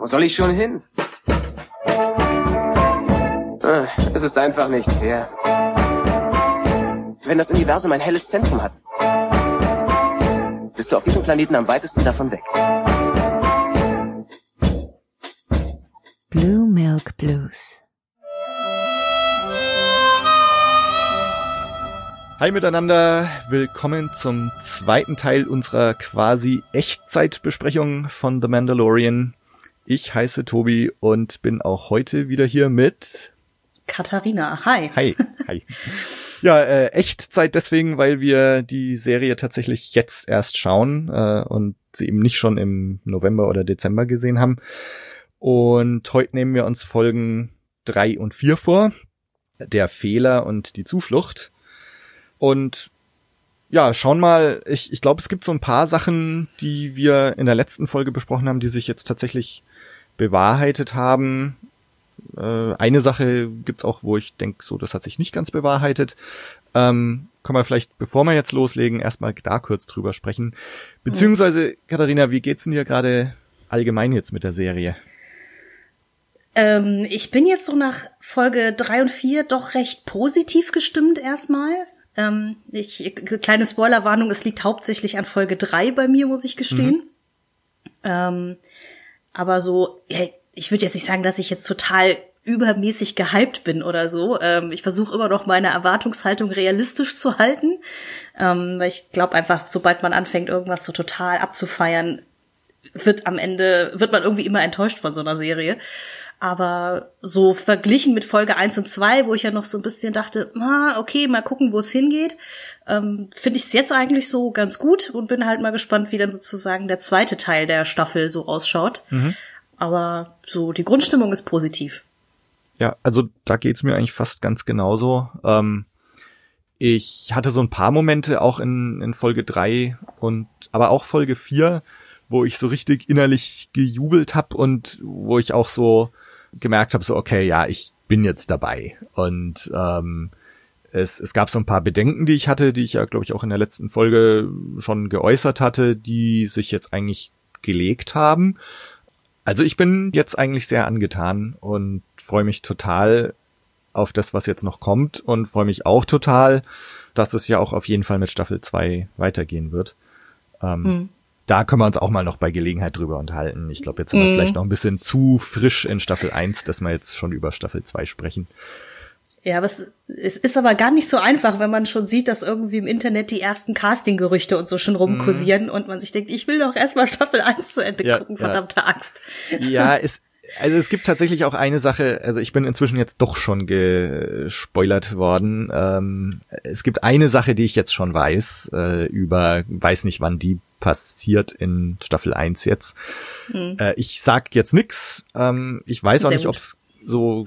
Wo soll ich schon hin? Ah, Es ist einfach nicht fair. Wenn das Universum ein helles Zentrum hat, bist du auf diesem Planeten am weitesten davon weg. Blue Milk Blues. Hi miteinander, willkommen zum zweiten Teil unserer quasi Echtzeitbesprechung von The Mandalorian. Ich heiße Tobi und bin auch heute wieder hier mit Katharina, hi. Hi, hi. Ja, äh, Echtzeit deswegen, weil wir die Serie tatsächlich jetzt erst schauen äh, und sie eben nicht schon im November oder Dezember gesehen haben. Und heute nehmen wir uns Folgen drei und vier vor. Der Fehler und die Zuflucht. Und ja, schauen mal, ich, ich glaube, es gibt so ein paar Sachen, die wir in der letzten Folge besprochen haben, die sich jetzt tatsächlich bewahrheitet haben. Äh, eine Sache gibt's auch, wo ich denke, so, das hat sich nicht ganz bewahrheitet. Ähm, können wir vielleicht, bevor wir jetzt loslegen, erstmal da kurz drüber sprechen. Beziehungsweise, Katharina, wie geht's denn dir gerade allgemein jetzt mit der Serie? Ähm, ich bin jetzt so nach Folge drei und vier doch recht positiv gestimmt erstmal. Ähm, ich, kleine Spoilerwarnung, es liegt hauptsächlich an Folge drei bei mir, muss ich gestehen. Ähm, aber so, ich würde jetzt nicht sagen, dass ich jetzt total übermäßig gehypt bin oder so. Ähm, ich versuche immer noch meine Erwartungshaltung realistisch zu halten, ähm, weil ich glaube einfach, sobald man anfängt, irgendwas so total abzufeiern, wird am Ende, wird man irgendwie immer enttäuscht von so einer Serie. Aber so verglichen mit Folge 1 und 2, wo ich ja noch so ein bisschen dachte, ah, okay, mal gucken, wo es hingeht, ähm, finde ich es jetzt eigentlich so ganz gut und bin halt mal gespannt, wie dann sozusagen der zweite Teil der Staffel so ausschaut. Aber so, die Grundstimmung ist positiv. Ja, also da geht's mir eigentlich fast ganz genauso. Ähm, ich hatte so ein paar Momente auch in, in Folge drei und aber auch Folge vier, wo ich so richtig innerlich gejubelt hab und wo ich auch so gemerkt habe, so okay, ja, ich bin jetzt dabei. Und ähm, es, es gab so ein paar Bedenken, die ich hatte, die ich ja, glaube ich, auch in der letzten Folge schon geäußert hatte, die sich jetzt eigentlich gelegt haben. Also ich bin jetzt eigentlich sehr angetan und freue mich total auf das, was jetzt noch kommt und freue mich auch total, dass es ja auch auf jeden Fall mit Staffel 2 weitergehen wird. Ähm, Da können wir uns auch mal noch bei Gelegenheit drüber unterhalten. Ich glaube, jetzt sind wir vielleicht noch ein bisschen zu frisch in Staffel 1, dass wir jetzt schon über Staffel 2 sprechen. Ja, aber es, es ist aber gar nicht so einfach, wenn man schon sieht, dass irgendwie im Internet die ersten Casting-Gerüchte und so schon rumkursieren und man sich denkt, ich will doch erstmal Staffel 1 zu Ende Ja, gucken, ja. verdammte Axt. Ja, es, also es gibt tatsächlich auch eine Sache, also ich bin inzwischen jetzt doch schon gespoilert worden. Ähm, es gibt eine Sache, die ich jetzt schon weiß, äh, über, weiß nicht wann die passiert in Staffel 1 jetzt. Äh, ich sag jetzt nix. Ähm, ich weiß auch Sehr nicht, gut. ob's so,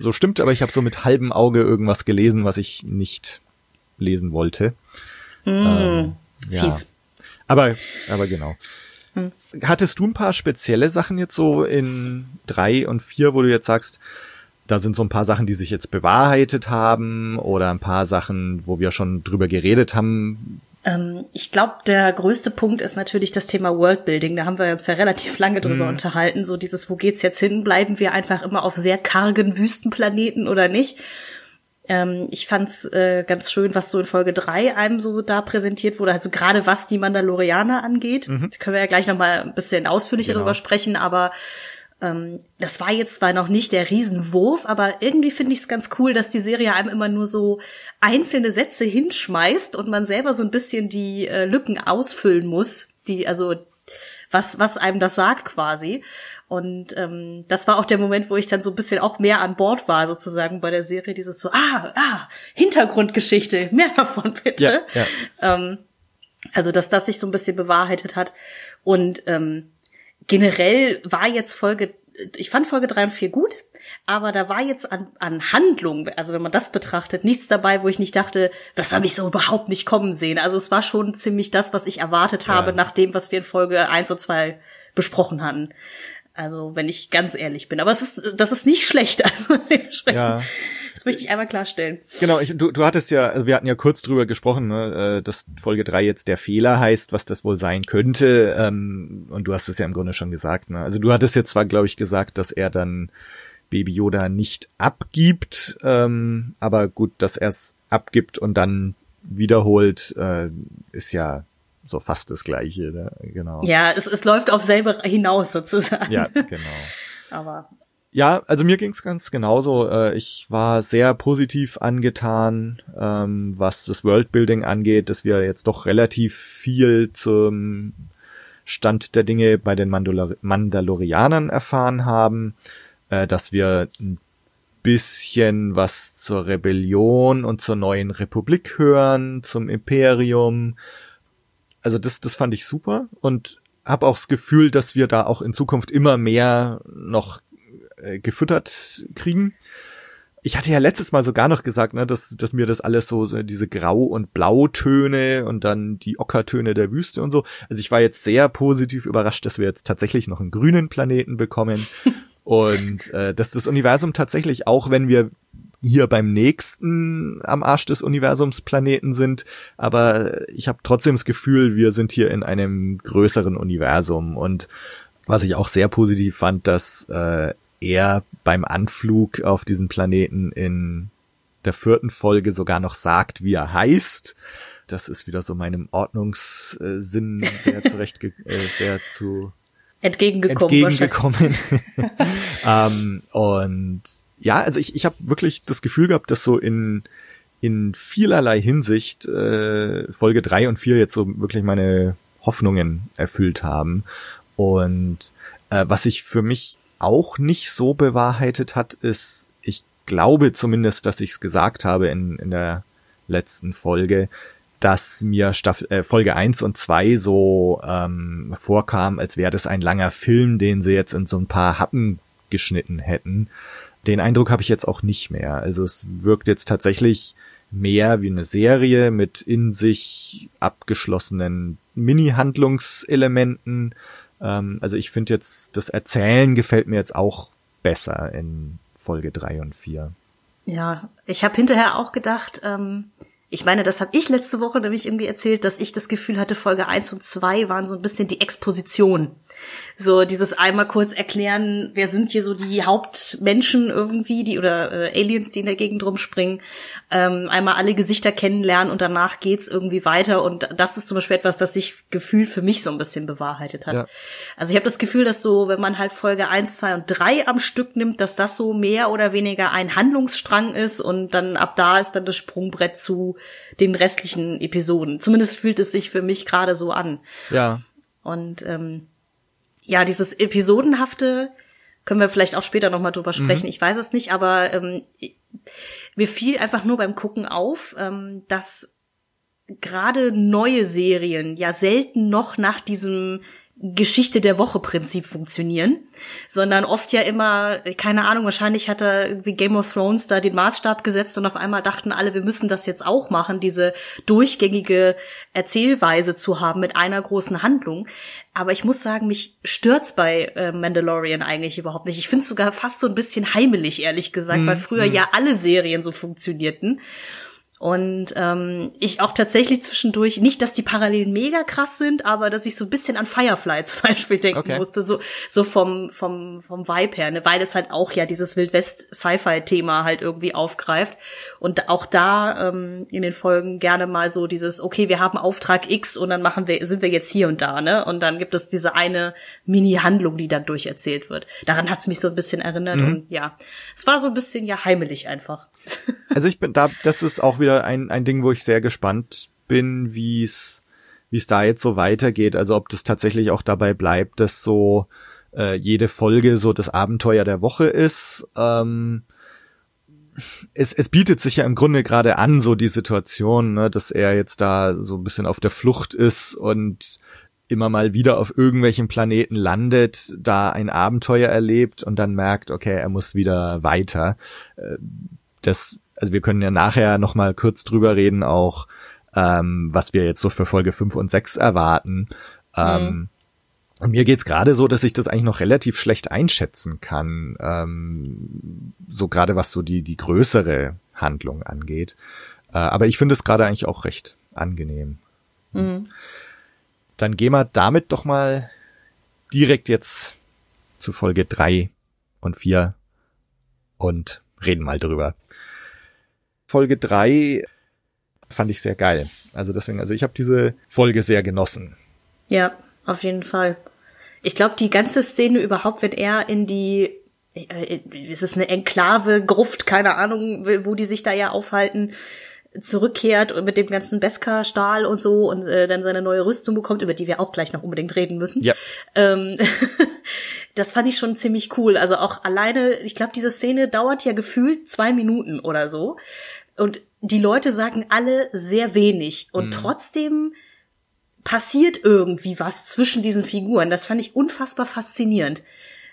so stimmt, aber ich habe so mit halbem Auge irgendwas gelesen, was ich nicht lesen wollte. Ähm, ja. Fies. Aber, aber genau. Hattest du ein paar spezielle Sachen jetzt so in drei und vier, wo du jetzt sagst, da sind so ein paar Sachen, die sich jetzt bewahrheitet haben oder ein paar Sachen, wo wir schon drüber geredet haben? Ähm, ich glaube, der größte Punkt ist natürlich das Thema Worldbuilding. Da haben wir uns ja relativ lange drüber unterhalten. So dieses, wo geht's jetzt hin? Bleiben wir einfach immer auf sehr kargen Wüstenplaneten oder nicht? Ähm, ich fand's äh, ganz schön, was so in Folge drei einem so da präsentiert wurde. Also gerade was die Mandalorianer angeht. Da können wir ja gleich noch mal ein bisschen ausführlicher Genau. drüber sprechen, aber ähm, das war jetzt zwar noch nicht der Riesenwurf, aber irgendwie finde ich es ganz cool, dass die Serie einem immer nur so einzelne Sätze hinschmeißt und man selber so ein bisschen die äh, Lücken ausfüllen muss, die also was was einem das sagt quasi. Und ähm, das war auch der Moment, wo ich dann so ein bisschen auch mehr an Bord war, sozusagen bei der Serie. Dieses so, ah, ah, Hintergrundgeschichte, mehr davon bitte. Ja, ja. Ähm, also, dass das sich so ein bisschen bewahrheitet hat. Und ähm, generell war jetzt Folge, ich fand Folge drei und vier gut, aber da war jetzt an, an Handlung, also wenn man das betrachtet, nichts dabei, wo ich nicht dachte, das habe ich so überhaupt nicht kommen sehen. Also es war schon ziemlich das, was ich erwartet habe, Ja. nach dem, was wir in Folge eins und zwei besprochen hatten. Also, wenn ich ganz ehrlich bin. Aber es ist, das ist nicht schlecht. Also, Ja. Das möchte ich einmal klarstellen. Genau, ich, du, du hattest ja, also wir hatten ja kurz drüber gesprochen, ne, äh, dass Folge 3 jetzt der Fehler heißt, was das wohl sein könnte. Ähm, und du hast es ja im Grunde schon gesagt. Ne? Also du hattest jetzt zwar, glaube ich, gesagt, dass er dann Baby Yoda nicht abgibt, ähm, aber gut, dass er es abgibt und dann wiederholt, äh, ist ja so fast das Gleiche, ne? genau. Ja, es, es läuft auf selber hinaus sozusagen. Ja, genau. Aber ja, also mir ging's ganz genauso. Äh, Ich war sehr positiv angetan, ähm, was das Worldbuilding angeht, dass wir jetzt doch relativ viel zum Stand der Dinge bei den Mandalor Mandalorianern erfahren haben, äh, dass wir ein bisschen was zur Rebellion und zur neuen Republik hören, zum Imperium. Also das, das fand ich super und habe auch das Gefühl, dass wir da auch in Zukunft immer mehr noch äh, gefüttert kriegen. Ich hatte ja letztes Mal sogar noch gesagt, ne, dass, dass mir das alles so, so diese Grau- und Blautöne und dann die Ockertöne der Wüste und so. Also ich war jetzt sehr positiv überrascht, dass wir jetzt tatsächlich noch einen grünen Planeten bekommen und äh, dass das Universum tatsächlich, auch wenn wir hier beim nächsten am Arsch des Universums Planeten sind, aber ich habe trotzdem das Gefühl, wir sind hier in einem größeren Universum und was ich auch sehr positiv fand, dass äh, er beim Anflug auf diesen Planeten in der vierten Folge sogar noch sagt, wie er heißt. Das ist wieder so meinem Ordnungssinn sehr zurecht, äh, sehr zu entgegengekommen. entgegengekommen. ähm, und ja, also ich, ich habe wirklich das Gefühl gehabt, dass so in in vielerlei Hinsicht äh, Folge drei und vier jetzt so wirklich meine Hoffnungen erfüllt haben. Und äh, was sich für mich auch nicht so bewahrheitet hat, ist, ich glaube zumindest, dass ich es gesagt habe in, in der letzten Folge, dass mir Staffel, äh, Folge eins und zwei so ähm, vorkam, als wäre das ein langer Film, den sie jetzt in so ein paar Happen geschnitten hätten. Den Eindruck habe ich jetzt auch nicht mehr. Also es wirkt jetzt tatsächlich mehr wie eine Serie mit in sich abgeschlossenen Mini-Handlungselementen. Ähm, also ich finde jetzt, das Erzählen gefällt mir jetzt auch besser in Folge drei und vier. Ja, ich habe hinterher auch gedacht, ähm, ich meine, das habe ich letzte Woche nämlich irgendwie erzählt, dass ich das Gefühl hatte, Folge eins und zwei waren so ein bisschen die Exposition. So dieses einmal kurz erklären, wer sind hier so die Hauptmenschen irgendwie, die oder äh, Aliens, die in der Gegend rumspringen. Ähm, einmal alle Gesichter kennenlernen und danach geht's irgendwie weiter. Und das ist zum Beispiel etwas, das sich gefühlt für mich so ein bisschen bewahrheitet hat. Ja. Also ich habe das Gefühl, dass so, wenn man halt Folge eins, zwei und drei am Stück nimmt, dass das so mehr oder weniger ein Handlungsstrang ist und dann ab da ist dann das Sprungbrett zu den restlichen Episoden. Zumindest fühlt es sich für mich gerade so an. Ja. Und ähm, ja, dieses Episodenhafte können wir vielleicht auch später nochmal drüber sprechen. Ich weiß es nicht, aber ähm, mir fiel einfach nur beim Gucken auf, ähm, dass gerade neue Serien ja selten noch nach diesem Geschichte der Woche Prinzip funktionieren, sondern oft ja immer, keine Ahnung, wahrscheinlich hat er irgendwie Game of Thrones da den Maßstab gesetzt und auf einmal dachten alle, wir müssen das jetzt auch machen, diese durchgängige Erzählweise zu haben mit einer großen Handlung. Aber ich muss sagen, mich stört's bei äh, Mandalorian eigentlich überhaupt nicht. Ich finde es sogar fast so ein bisschen heimelig, ehrlich gesagt, weil früher ja alle Serien so funktionierten. Und ähm, ich auch tatsächlich zwischendurch, nicht, dass die Parallelen mega krass sind, aber dass ich so ein bisschen an Firefly zum Beispiel denken Okay. musste, so, so vom, vom, vom Vibe her, ne? weil es halt auch ja dieses Wildwest-Sci-Fi-Thema halt irgendwie aufgreift. Und auch da ähm, in den Folgen gerne mal so dieses, okay, wir haben Auftrag X und dann machen wir, sind wir jetzt hier und da, ne? Und dann gibt es diese eine Mini-Handlung, die dann durcherzählt wird. Daran hat's mich so ein bisschen erinnert und ja, es war so ein bisschen ja heimelig einfach. Also ich bin da, das ist auch wieder ein, ein Ding, wo ich sehr gespannt bin, wie es wie es da jetzt so weitergeht. Also ob das tatsächlich auch dabei bleibt, dass so äh, jede Folge so das Abenteuer der Woche ist. Ähm, es, es bietet sich ja im Grunde gerade an, so die Situation, ne, dass er jetzt da so ein bisschen auf der Flucht ist und immer mal wieder auf irgendwelchen Planeten landet, da ein Abenteuer erlebt und dann merkt, okay, er muss wieder weiter. Das, also wir können ja nachher noch mal kurz drüber reden, auch ähm, was wir jetzt so für Folge 5 und 6 erwarten. Ähm, Und mir geht's gerade so, dass ich das eigentlich noch relativ schlecht einschätzen kann, ähm, so gerade was so die die größere Handlung angeht. Äh, aber ich finde es gerade eigentlich auch recht angenehm. Mhm. Dann gehen wir damit doch mal direkt jetzt zu Folge drei und vier und reden mal drüber. Folge drei fand ich sehr geil. Also deswegen, also ich habe diese Folge sehr genossen. Ja, auf jeden Fall. Ich glaube, die ganze Szene überhaupt, wenn er in die, äh, ist es eine Enklave, Gruft, keine Ahnung, wo die sich da ja aufhalten, zurückkehrt und mit dem ganzen Beskar-Stahl und so und äh, dann seine neue Rüstung bekommt, über die wir auch gleich noch unbedingt reden müssen. Ja. Ähm, das fand ich schon ziemlich cool. Also auch alleine, ich glaube, diese Szene dauert ja gefühlt zwei Minuten oder so. Und die Leute sagen alle sehr wenig. Und mhm. trotzdem passiert irgendwie was zwischen diesen Figuren. Das fand ich unfassbar faszinierend.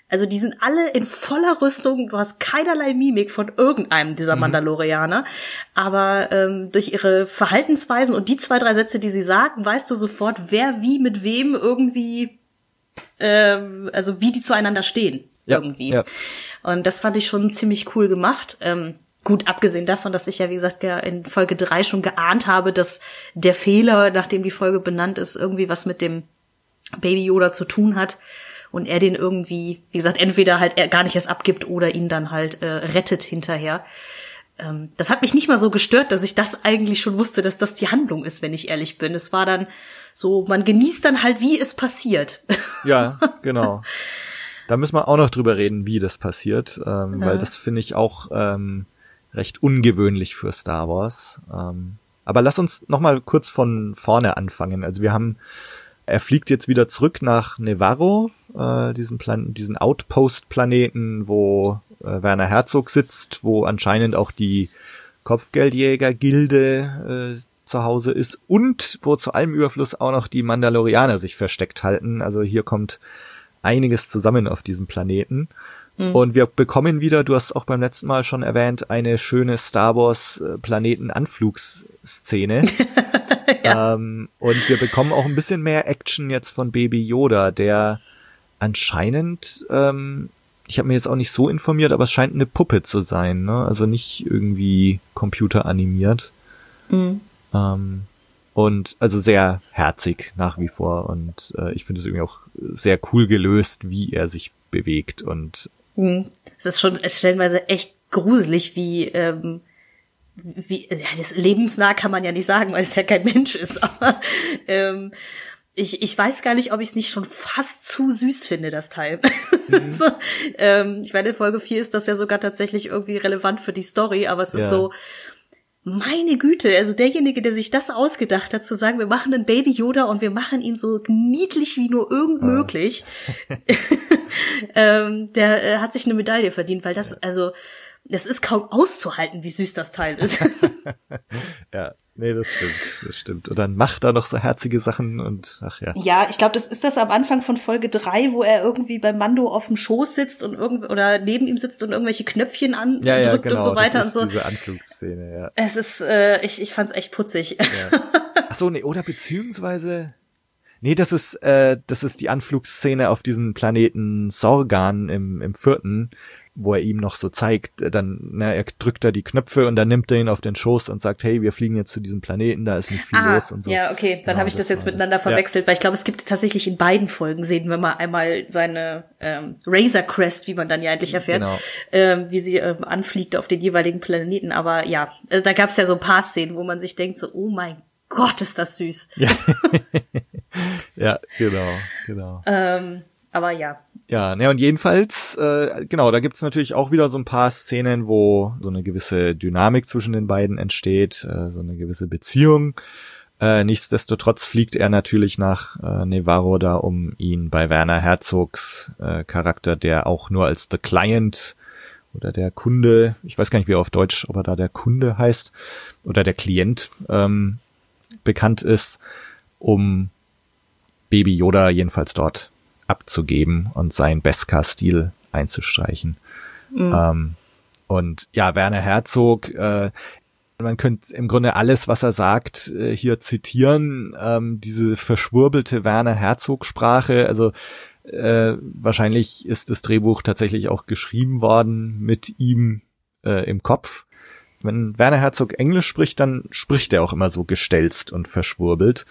Also die sind alle in voller Rüstung, du hast keinerlei Mimik von irgendeinem dieser mhm. Mandalorianer, aber ähm, durch ihre Verhaltensweisen und die zwei, drei Sätze, die sie sagen, weißt du sofort, wer wie mit wem irgendwie, ähm, also wie die zueinander stehen ja, irgendwie. Ja. Und das fand ich schon ziemlich cool gemacht. Ähm, Gut, abgesehen davon, dass ich ja, wie gesagt, in Folge drei schon geahnt habe, dass der Fehler, nachdem die Folge benannt ist, irgendwie was mit dem Baby Yoda zu tun hat und er den irgendwie, wie gesagt, entweder halt er gar nicht erst abgibt oder ihn dann halt äh, rettet hinterher. Ähm, das hat mich nicht mal so gestört, dass ich das eigentlich schon wusste, dass das die Handlung ist, wenn ich ehrlich bin. Es war dann so, man genießt dann halt, wie es passiert. Ja, genau. Da müssen wir auch noch drüber reden, wie das passiert, ähm, ja. weil das finde ich auch ähm, recht ungewöhnlich für Star Wars. Ähm, aber lass uns noch mal kurz von vorne anfangen. Also wir haben, er fliegt jetzt wieder zurück nach Nevarro, äh, diesen Plan diesen Outpost-Planeten, wo Werner Herzog sitzt, wo anscheinend auch die Kopfgeldjäger-Gilde äh, zu Hause ist und wo zu allem Überfluss auch noch die Mandalorianer sich versteckt halten. Also hier kommt einiges zusammen auf diesem Planeten. Mhm. Und wir bekommen wieder, du hast auch beim letzten Mal schon erwähnt, eine schöne Star Wars äh, Planeten-Anflugsszene. ja. ähm, und wir bekommen auch ein bisschen mehr Action jetzt von Baby Yoda, der anscheinend, ähm, ich habe mir jetzt auch nicht so informiert, aber es scheint eine Puppe zu sein, ne? Also nicht irgendwie computeranimiert. Mhm. Ähm, und also sehr herzig nach wie vor und äh, ich finde es irgendwie auch sehr cool gelöst, wie er sich bewegt und hm. Es ist schon stellenweise echt gruselig, wie, ähm, wie, ja, das lebensnah kann man ja nicht sagen, weil es ja kein Mensch ist, aber ähm, ich, ich weiß gar nicht, ob ich es nicht schon fast zu süß finde, das Teil. Mhm. so, ähm, ich meine, Folge 4 ist das ja sogar tatsächlich irgendwie relevant für die Story, aber es ist ja. so, meine Güte, also derjenige, der sich das ausgedacht hat, zu sagen, wir machen einen Baby Yoda und wir machen ihn so niedlich wie nur irgend ah. möglich, ähm, der äh, hat sich eine Medaille verdient, weil das, also, das ist kaum auszuhalten, wie süß das Teil ist. ja, nee, das stimmt, das stimmt. Und dann macht er noch so herzige Sachen und ach ja. Ja, ich glaube, das ist das am Anfang von Folge drei, wo er irgendwie beim Mando auf dem Schoß sitzt und irgend oder neben ihm sitzt und irgendwelche Knöpfchen andrückt ja, ja, genau, und so weiter das ist und so. Diese Anflugsszene, ja. Es ist, äh, ich, ich fand's echt putzig. Ja. Ach so, nee, oder beziehungsweise Nee, das ist, äh, das ist die Anflugsszene auf diesen Planeten Sorgan im, im vierten, wo er ihm noch so zeigt, dann, na, er drückt da die Knöpfe und dann nimmt er ihn auf den Schoß und sagt, hey, wir fliegen jetzt zu diesem Planeten, da ist nicht viel ah, los und so. Ja, okay, dann genau, habe ich das, das jetzt miteinander verwechselt, ja. weil ich glaube, es gibt tatsächlich in beiden Folgen sehen wir mal einmal seine ähm, Razor Crest, wie man dann ja endlich erfährt, genau. ähm, wie sie ähm, anfliegt auf den jeweiligen Planeten. Aber ja, äh, da gab es ja so ein paar Szenen, wo man sich denkt, so, oh mein Gott, ist das süß. Ja, ja genau, genau. Ähm, aber ja, ja, ne, und jedenfalls, äh, genau, da gibt's natürlich auch wieder so ein paar Szenen, wo so eine gewisse Dynamik zwischen den beiden entsteht, äh, so eine gewisse Beziehung. Äh, nichtsdestotrotz fliegt er natürlich nach äh, Nevarro da, um ihn bei Werner Herzogs äh, Charakter, der auch nur als The Client oder der Kunde, ich weiß gar nicht, wie er auf Deutsch, ob er da der Kunde heißt, oder der Klient ähm, bekannt ist, um Baby Yoda jedenfalls dort abzugeben und seinen Beskar-Stil einzustreichen. Mhm. Ähm, und ja, Werner Herzog, äh, Man könnte im Grunde alles, was er sagt, äh, hier zitieren. Ähm, diese verschwurbelte Werner Herzog-Sprache, also äh, wahrscheinlich ist das Drehbuch tatsächlich auch geschrieben worden mit ihm äh, im Kopf. Wenn Werner Herzog Englisch spricht, dann spricht er auch immer so gestelzt und verschwurbelt.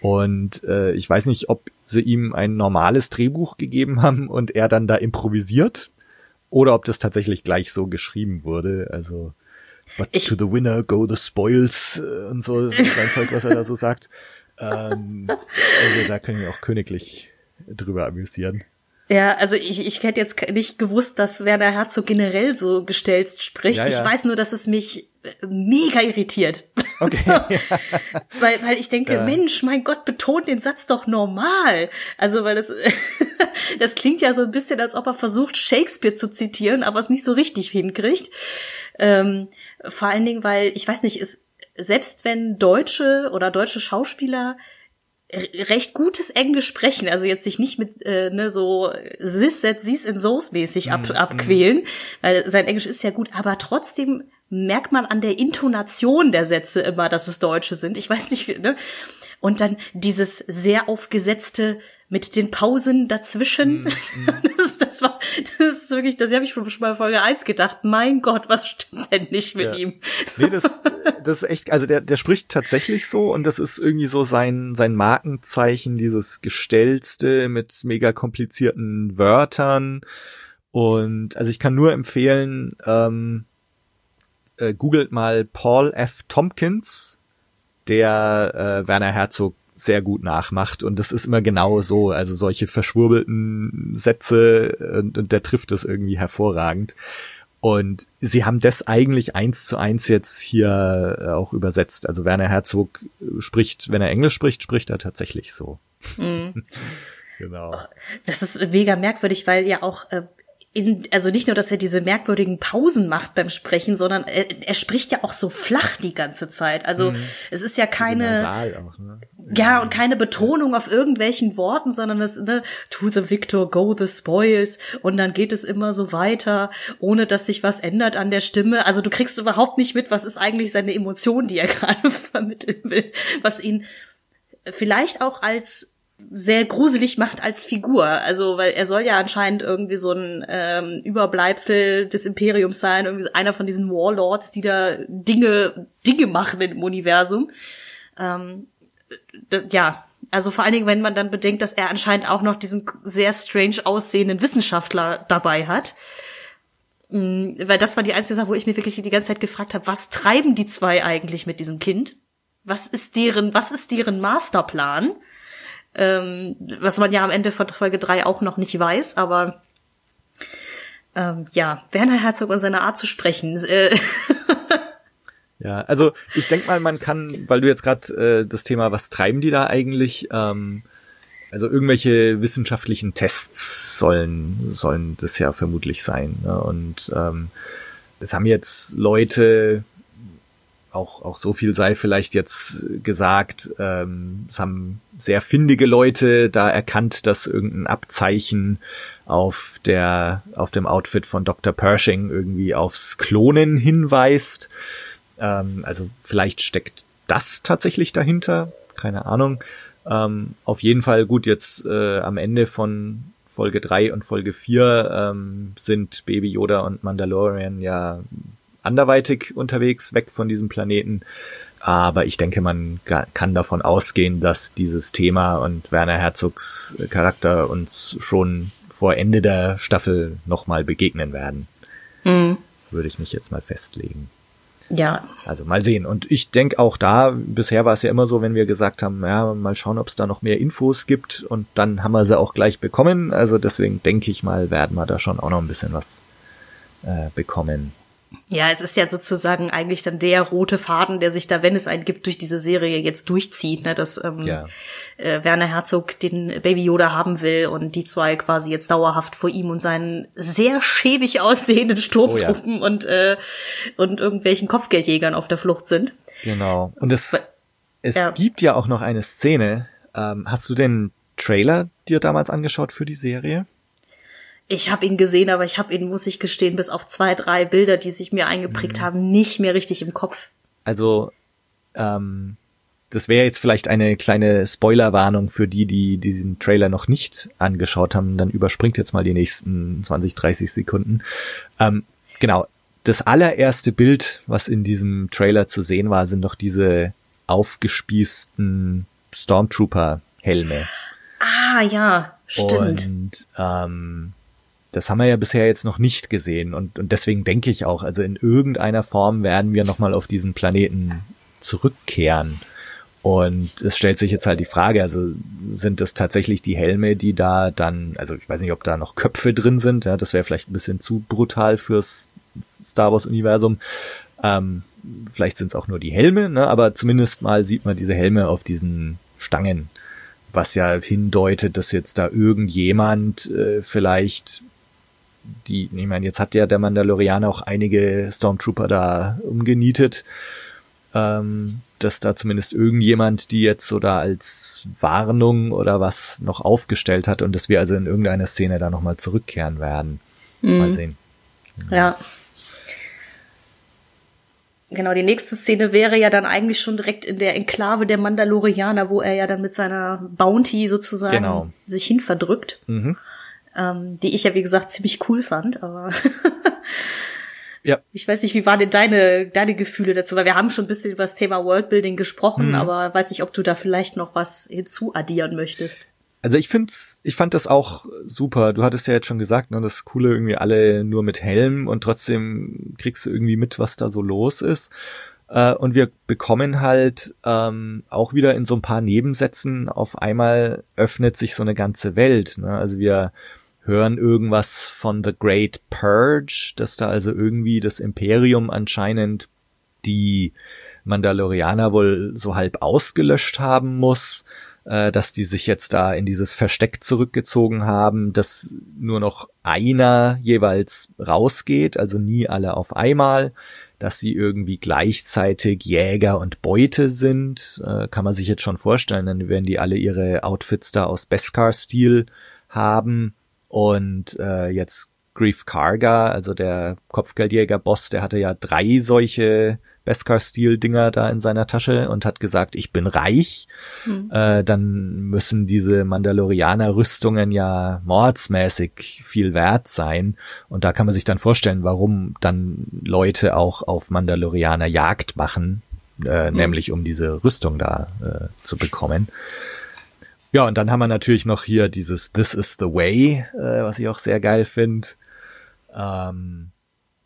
Und äh, ich weiß nicht, ob sie ihm ein normales Drehbuch gegeben haben und er dann da improvisiert oder ob das tatsächlich gleich so geschrieben wurde. Also But ich, to the winner go the spoils äh, und so sein Zeug, was er da so sagt. Ähm, also da können wir auch königlich drüber amüsieren. Ja, also ich, ich hätte jetzt nicht gewusst, dass Werner Herzog generell so gestellt spricht. Ja, ja. Ich weiß nur, dass es mich mega irritiert. Okay. weil, weil ich denke, ja. Mensch, mein Gott, betont den Satz doch normal. Also, weil das, das klingt ja so ein bisschen, als ob er versucht, Shakespeare zu zitieren, aber es nicht so richtig hinkriegt. Ähm, vor allen Dingen, weil, ich weiß nicht, ist, selbst wenn Deutsche oder deutsche Schauspieler recht gutes Englisch sprechen, also jetzt sich nicht mit äh, ne, so this, that, these and those mäßig ab, mm, abquälen, mm. weil sein Englisch ist ja gut, aber trotzdem merkt man an der Intonation der Sätze immer, dass es Deutsche sind. Ich weiß nicht, ne? Und dann dieses sehr aufgesetzte mit den Pausen dazwischen. Mm, das, das, war, das ist wirklich, das habe ich schon bei Folge 1 gedacht. Mein Gott, was stimmt denn nicht mit ja. ihm? Nee, das, das ist echt, also der, der spricht tatsächlich so und das ist irgendwie so sein, sein Markenzeichen, dieses Gestellste mit mega komplizierten Wörtern. Und also ich kann nur empfehlen, ähm, äh, googelt mal Paul F. Tompkins, der äh, Werner Herzog sehr gut nachmacht und das ist immer genau so, also solche verschwurbelten Sätze und, und der trifft es irgendwie hervorragend. Und sie haben das eigentlich eins zu eins jetzt hier äh, auch übersetzt. Also Werner Herzog spricht, wenn er Englisch spricht, spricht er tatsächlich so. Mhm. genau. Das ist mega merkwürdig, weil ja auch äh, in, also nicht nur, dass er diese merkwürdigen Pausen macht beim Sprechen, sondern er, er spricht ja auch so flach die ganze Zeit. Also mhm. es ist ja keine, auch, ne? ja, und keine Betonung auf irgendwelchen Worten, sondern es, ne, to the victor go the spoils und dann geht es immer so weiter, ohne dass sich was ändert an der Stimme. Also du kriegst überhaupt nicht mit, was ist eigentlich seine Emotion, die er gerade vermitteln will, was ihn vielleicht auch als sehr gruselig macht als Figur. Also, weil er soll ja anscheinend irgendwie so ein ähm, Überbleibsel des Imperiums sein, irgendwie so einer von diesen Warlords, die da Dinge, Dinge machen im Universum. Ähm, ja, also vor allen Dingen, wenn man dann bedenkt, dass er anscheinend auch noch diesen sehr strange aussehenden Wissenschaftler dabei hat. Mhm, weil das war die einzige Sache, wo ich mir wirklich die ganze Zeit gefragt habe, was treiben die zwei eigentlich mit diesem Kind? Was ist deren, was ist deren Masterplan? Ähm, was man ja am Ende von Folge 3 auch noch nicht weiß, aber ähm, ja, Werner Herzog und seine Art zu sprechen. Äh ja, also ich denk mal, man kann, weil du jetzt gerade äh, das Thema, was treiben die da eigentlich, ähm, also irgendwelche wissenschaftlichen Tests sollen sollen das ja vermutlich sein. Ne? Und ähm, es haben jetzt Leute auch, auch so viel sei vielleicht jetzt gesagt, ähm, es haben sehr findige Leute da erkannt, dass irgendein Abzeichen auf der, auf dem Outfit von Dr. Pershing irgendwie aufs Klonen hinweist. Ähm, also vielleicht steckt das tatsächlich dahinter, keine Ahnung. Ähm, auf jeden Fall gut, jetzt äh, am Ende von Folge 3 und Folge 4 ähm, sind Baby Yoda und Mandalorian ja anderweitig unterwegs, weg von diesem Planeten. Aber ich denke, man kann davon ausgehen, dass dieses Thema und Werner Herzogs Charakter uns schon vor Ende der Staffel nochmal begegnen werden. Mhm. Würde ich mich jetzt mal festlegen. Ja. Also mal sehen. Und ich denke auch da, bisher war es ja immer so, wenn wir gesagt haben, ja, mal schauen, ob es da noch mehr Infos gibt und dann haben wir sie auch gleich bekommen. Also deswegen denke ich mal, werden wir da schon auch noch ein bisschen was äh, bekommen. Ja, es ist ja sozusagen eigentlich dann der rote Faden, der sich da, wenn es einen gibt, durch diese Serie jetzt durchzieht, ne, dass ähm, ja. äh, Werner Herzog den Baby Yoda haben will und die zwei quasi jetzt dauerhaft vor ihm und seinen sehr schäbig aussehenden Sturmtruppen oh, ja. und äh, und irgendwelchen Kopfgeldjägern auf der Flucht sind. Genau. Und es es ja. gibt ja auch noch eine Szene. Ähm, hast du den Trailer dir damals angeschaut für die Serie? Ich habe ihn gesehen, aber ich habe ihn, muss ich gestehen, bis auf zwei, drei Bilder, die sich mir eingeprägt mhm. haben, nicht mehr richtig im Kopf. also ähm, das wäre jetzt vielleicht eine kleine Spoilerwarnung für die, die diesen Trailer noch nicht angeschaut haben. Dann überspringt jetzt mal die nächsten 20, 30 Sekunden. Ähm, genau, das allererste Bild, was in diesem Trailer zu sehen war, sind doch diese aufgespießten Stormtrooper-Helme. Ah, ja, stimmt. Und ähm, das haben wir ja bisher jetzt noch nicht gesehen. Und, und deswegen denke ich auch, also in irgendeiner Form werden wir nochmal auf diesen Planeten zurückkehren. Und es stellt sich jetzt halt die Frage, also sind das tatsächlich die Helme, die da dann, also ich weiß nicht, ob da noch Köpfe drin sind, ja, das wäre vielleicht ein bisschen zu brutal fürs Star Wars Universum. Ähm, vielleicht sind es auch nur die Helme, ne, aber zumindest mal sieht man diese Helme auf diesen Stangen, was ja hindeutet, dass jetzt da irgendjemand äh, vielleicht die, ich meine, jetzt hat ja der Mandalorianer auch einige Stormtrooper da umgenietet. Ähm, dass da zumindest irgendjemand die jetzt so da als Warnung oder was noch aufgestellt hat und dass wir also in irgendeiner Szene da nochmal zurückkehren werden. Mhm. Mal sehen. Ja. Genau, die nächste Szene wäre ja dann eigentlich schon direkt in der Enklave der Mandalorianer, wo er ja dann mit seiner Bounty sozusagen genau. sich hin verdrückt. Mhm. Ähm, die ich ja, wie gesagt, ziemlich cool fand, aber Ja. Ich weiß nicht, wie waren denn deine, deine Gefühle dazu? Weil wir haben schon ein bisschen über das Thema Worldbuilding gesprochen, mhm. aber weiß nicht, ob du da vielleicht noch was hinzuaddieren möchtest. Also ich find's, ich fand das auch super. Du hattest ja jetzt schon gesagt, ne, das Coole irgendwie alle nur mit Helm und trotzdem kriegst du irgendwie mit, was da so los ist. Äh, und wir bekommen halt ähm, auch wieder in so ein paar Nebensätzen auf einmal öffnet sich so eine ganze Welt. Ne? Also wir hören irgendwas von The Great Purge, dass da also irgendwie das Imperium anscheinend die Mandalorianer wohl so halb ausgelöscht haben muss, äh, dass die sich jetzt da in dieses Versteck zurückgezogen haben, dass nur noch einer jeweils rausgeht, also nie alle auf einmal, dass sie irgendwie gleichzeitig Jäger und Beute sind, äh, kann man sich jetzt schon vorstellen, dann werden die alle ihre Outfits da aus Beskar-Stil haben und äh, jetzt Grief Karga, also der Kopfgeldjäger-Boss, der hatte ja drei solche Beskar-Stil-Dinger da in seiner Tasche und hat gesagt, ich bin reich. Hm. Äh, dann müssen diese Mandalorianer-Rüstungen ja mordsmäßig viel wert sein. Und da kann man sich dann vorstellen, warum dann Leute auch auf Mandalorianer Jagd machen, äh, hm. nämlich um diese Rüstung da äh, zu bekommen. Ja, und dann haben wir natürlich noch hier dieses This is the Way, äh, was ich auch sehr geil finde. Ähm,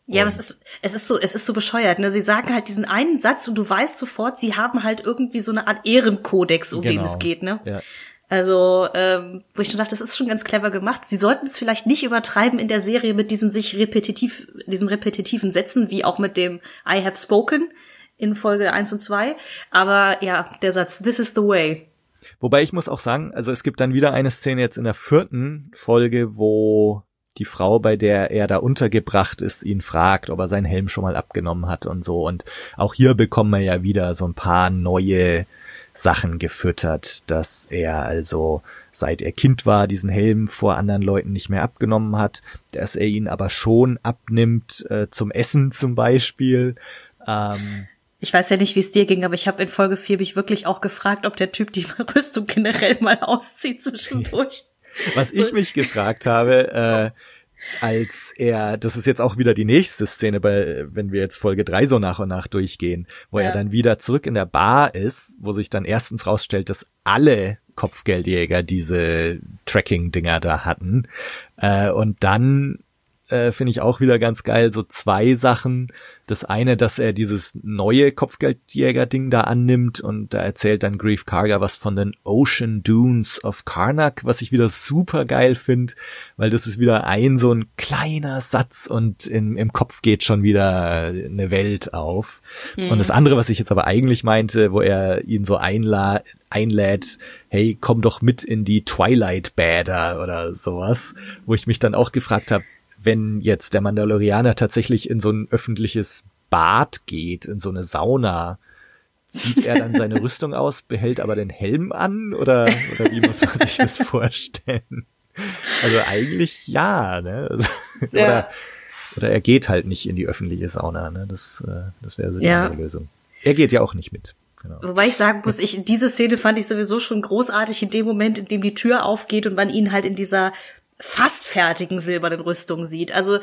ja, aber es ist, es ist so, es ist so bescheuert, ne? Sie sagen halt diesen einen Satz und du weißt sofort, sie haben halt irgendwie so eine Art Ehrenkodex, um genau. den es geht, ne? Ja. Also, ähm, wo ich schon dachte, das ist schon ganz clever gemacht. Sie sollten es vielleicht nicht übertreiben in der Serie mit diesen sich repetitiv, diesen repetitiven Sätzen, wie auch mit dem I have spoken in Folge 1 und 2. Aber ja, der Satz, this is the way. Wobei ich muss auch sagen, also es gibt dann wieder eine Szene jetzt in der vierten Folge, wo die Frau, bei der er da untergebracht ist, ihn fragt, ob er seinen Helm schon mal abgenommen hat und so. Und auch hier bekommen wir ja wieder so ein paar neue Sachen gefüttert, dass er also seit er Kind war, diesen Helm vor anderen Leuten nicht mehr abgenommen hat, dass er ihn aber schon abnimmt äh, zum Essen zum Beispiel. Ähm, ich weiß ja nicht, wie es dir ging, aber ich habe in Folge 4 mich wirklich auch gefragt, ob der Typ die Rüstung generell mal auszieht zwischendurch. Was so. ich mich gefragt habe, äh, als er, das ist jetzt auch wieder die nächste Szene, bei, wenn wir jetzt Folge 3 so nach und nach durchgehen, wo ja. er dann wieder zurück in der Bar ist, wo sich dann erstens rausstellt, dass alle Kopfgeldjäger diese Tracking-Dinger da hatten. Äh, und dann äh, finde ich auch wieder ganz geil, so zwei Sachen. Das eine, dass er dieses neue Kopfgeldjäger-Ding da annimmt und da erzählt dann Grief Karga was von den Ocean Dunes of Karnak, was ich wieder super geil finde, weil das ist wieder ein so ein kleiner Satz und in, im Kopf geht schon wieder eine Welt auf. Mhm. Und das andere, was ich jetzt aber eigentlich meinte, wo er ihn so einla einlädt, hey, komm doch mit in die Twilight Bäder oder sowas, wo ich mich dann auch gefragt habe, wenn jetzt der Mandalorianer tatsächlich in so ein öffentliches Bad geht, in so eine Sauna, zieht er dann seine Rüstung aus, behält aber den Helm an oder, oder wie muss man sich das vorstellen? Also eigentlich ja, ne? Also, ja. Oder, oder er geht halt nicht in die öffentliche Sauna, ne? Das, äh, das wäre so die ja. andere Lösung. er geht ja auch nicht mit. Genau. Wobei ich sagen muss, ich, diese Szene fand ich sowieso schon großartig in dem Moment, in dem die Tür aufgeht und man ihn halt in dieser fast fertigen silbernen Rüstung sieht. Also,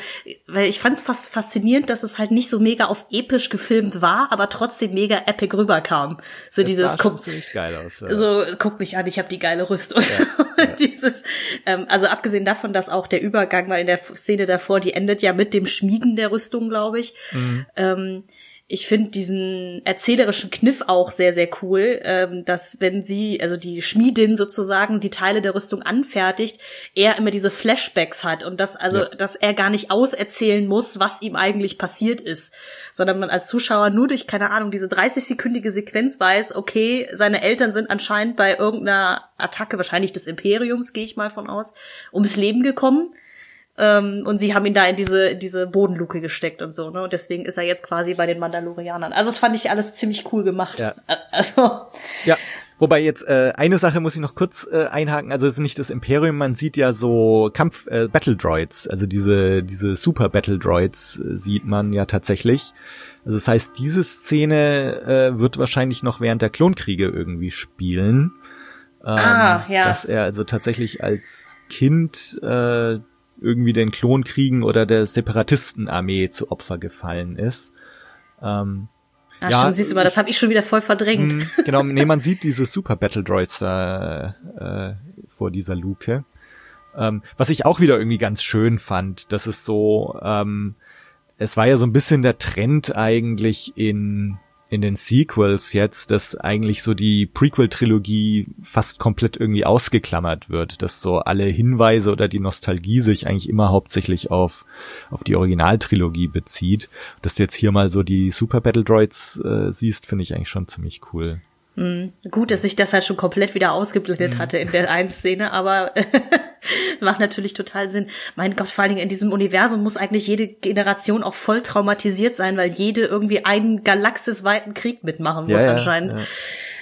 weil ich fand es fast faszinierend, dass es halt nicht so mega auf episch gefilmt war, aber trotzdem mega epic rüberkam. So das dieses guck, aus. Ja. So guck mich an, ich habe die geile Rüstung. Ja, ja. dieses, ähm, also abgesehen davon, dass auch der Übergang mal in der Szene davor, die endet ja mit dem Schmieden der Rüstung, glaube ich. Mhm. Ähm, ich finde diesen erzählerischen Kniff auch sehr, sehr cool, ähm, dass wenn sie, also die Schmiedin sozusagen, die Teile der Rüstung anfertigt, er immer diese Flashbacks hat und dass, also, ja. dass er gar nicht auserzählen muss, was ihm eigentlich passiert ist, sondern man als Zuschauer nur durch, keine Ahnung, diese 30-sekündige Sequenz weiß, okay, seine Eltern sind anscheinend bei irgendeiner Attacke, wahrscheinlich des Imperiums, gehe ich mal von aus, ums Leben gekommen ähm, und sie haben ihn da in diese, in diese Bodenluke gesteckt und so, ne? Und deswegen ist er jetzt quasi bei den Mandalorianern. Also das fand ich alles ziemlich cool gemacht. Ja. Also. Ja. Wobei jetzt äh, eine Sache muss ich noch kurz äh, einhaken, also es ist nicht das Imperium, man sieht ja so Kampf äh, Battle Droids, also diese diese Super Battle Droids äh, sieht man ja tatsächlich. Also das heißt, diese Szene äh, wird wahrscheinlich noch während der Klonkriege irgendwie spielen. Ähm, ah, ja. Dass er also tatsächlich als Kind äh, irgendwie den Klonkriegen oder der Separatistenarmee zu Opfer gefallen ist. Ähm, Ach, ja, stimmt, siehst du mal, das habe ich schon wieder voll verdrängt. Mh, genau, nee, man sieht diese Super Battle Droids da äh, vor dieser Luke. Ähm, was ich auch wieder irgendwie ganz schön fand, dass es so, ähm, es war ja so ein bisschen der Trend eigentlich in in den Sequels jetzt, dass eigentlich so die Prequel-Trilogie fast komplett irgendwie ausgeklammert wird, dass so alle Hinweise oder die Nostalgie sich eigentlich immer hauptsächlich auf, auf die Originaltrilogie bezieht. Dass du jetzt hier mal so die Super Battle Droids äh, siehst, finde ich eigentlich schon ziemlich cool. Mhm. Gut, dass ich das halt schon komplett wieder ausgeblendet mhm. hatte in der einen Szene, aber macht natürlich total Sinn. Mein Gott, vor allen Dingen in diesem Universum muss eigentlich jede Generation auch voll traumatisiert sein, weil jede irgendwie einen galaxisweiten Krieg mitmachen muss ja, anscheinend.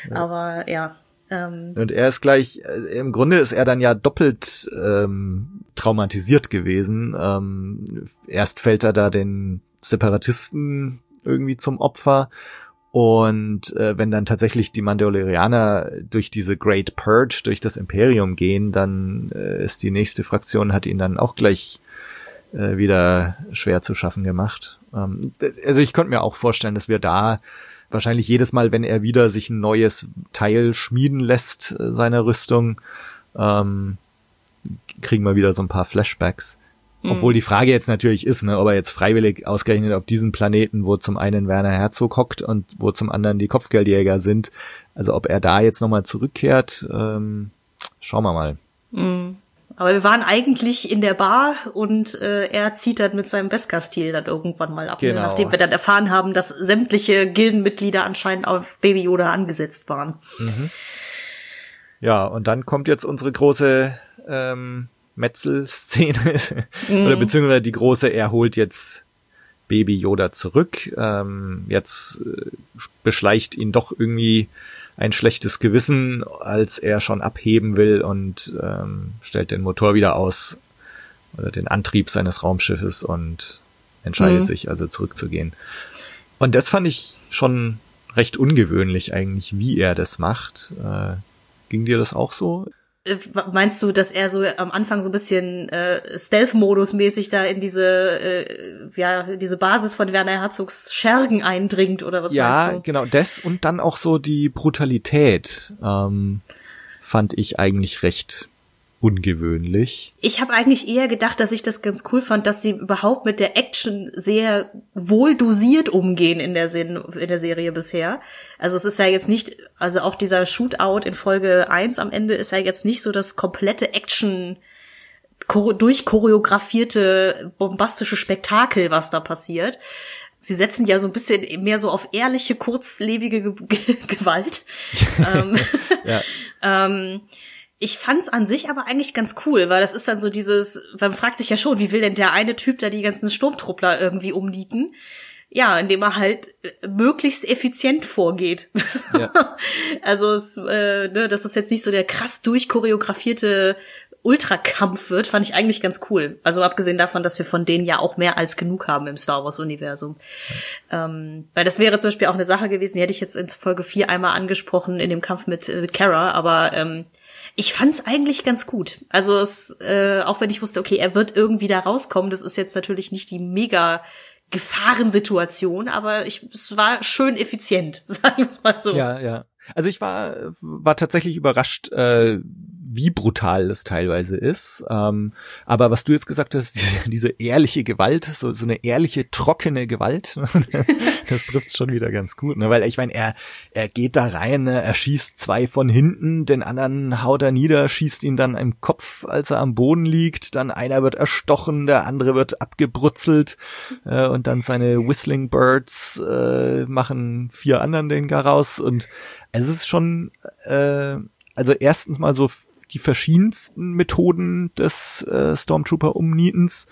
Ja. Aber ja. Ähm, Und er ist gleich, äh, im Grunde ist er dann ja doppelt ähm, traumatisiert gewesen. Ähm, erst fällt er da den Separatisten irgendwie zum Opfer und äh, wenn dann tatsächlich die Mandalorianer durch diese Great Purge, durch das Imperium gehen, dann äh, ist die nächste Fraktion, hat ihn dann auch gleich äh, wieder schwer zu schaffen gemacht. Ähm, also ich konnte mir auch vorstellen, dass wir da wahrscheinlich jedes Mal, wenn er wieder sich ein neues Teil schmieden lässt, äh, seiner Rüstung, ähm, kriegen wir wieder so ein paar Flashbacks. Mhm. Obwohl die Frage jetzt natürlich ist, ne, ob er jetzt freiwillig ausgerechnet auf diesen Planeten, wo zum einen Werner Herzog hockt und wo zum anderen die Kopfgeldjäger sind, also ob er da jetzt nochmal zurückkehrt, ähm, schauen wir mal. Mhm. Aber wir waren eigentlich in der Bar und äh, er zieht dann mit seinem Beskar-Stil dann irgendwann mal ab, ne, genau. nachdem wir dann erfahren haben, dass sämtliche Gildenmitglieder anscheinend auf Baby Yoda angesetzt waren. Mhm. Ja, und dann kommt jetzt unsere große ähm, Metzel-Szene. Mhm. Oder beziehungsweise die große, er holt jetzt Baby Yoda zurück. Ähm, jetzt äh, beschleicht ihn doch irgendwie ein schlechtes Gewissen, als er schon abheben will und ähm, stellt den Motor wieder aus oder den Antrieb seines Raumschiffes und entscheidet mhm. sich also zurückzugehen. Und das fand ich schon recht ungewöhnlich eigentlich, wie er das macht. Äh, ging dir das auch so? Äh, meinst du, dass er so am Anfang so ein bisschen äh, Stealth-Modus-mäßig da in diese äh, ja diese Basis von Werner Herzogs Schergen eindringt oder was ja, meinst du? Ja, genau das und dann auch so die Brutalität ähm, fand ich eigentlich recht ungewöhnlich. Ich habe eigentlich eher gedacht, dass ich das ganz cool fand, dass sie überhaupt mit der Action sehr wohl dosiert umgehen in der, Sin in der Serie bisher. Also es ist ja jetzt nicht, also auch dieser Shootout in Folge 1 am Ende ist ja jetzt nicht so das komplette Action durchchoreografierte bombastische Spektakel, was da passiert. Sie setzen ja so ein bisschen mehr so auf ehrliche, kurzlebige Ge Gewalt. ähm, ja. ähm, ich fand's an sich aber eigentlich ganz cool, weil das ist dann so dieses, man fragt sich ja schon, wie will denn der eine Typ da die ganzen Sturmtruppler irgendwie umnieten? Ja, indem er halt äh, möglichst effizient vorgeht. Ja. also es, äh, ne, das ist jetzt nicht so der krass durchchoreografierte Ultrakampf wird, fand ich eigentlich ganz cool. Also abgesehen davon, dass wir von denen ja auch mehr als genug haben im Star Wars-Universum. Ähm, weil das wäre zum Beispiel auch eine Sache gewesen, die hätte ich jetzt in Folge 4 einmal angesprochen in dem Kampf mit, mit Kara, aber ähm, ich fand's eigentlich ganz gut. Also es, äh, auch wenn ich wusste, okay, er wird irgendwie da rauskommen, das ist jetzt natürlich nicht die mega Gefahrensituation, aber ich, es war schön effizient, sagen wir es mal so. Ja, ja. Also ich war, war tatsächlich überrascht, äh, wie brutal das teilweise ist. Ähm, aber was du jetzt gesagt hast, diese, diese ehrliche Gewalt, so, so eine ehrliche, trockene Gewalt, das trifft's schon wieder ganz gut. Ne? Weil ich meine, er, er geht da rein, ne? er schießt zwei von hinten, den anderen haut er nieder, schießt ihn dann im Kopf, als er am Boden liegt, dann einer wird erstochen, der andere wird abgebrutzelt äh, und dann seine Whistling Birds äh, machen vier anderen den gar raus und es ist schon äh, also erstens mal so die verschiedensten Methoden des äh, Stormtrooper-Umnietens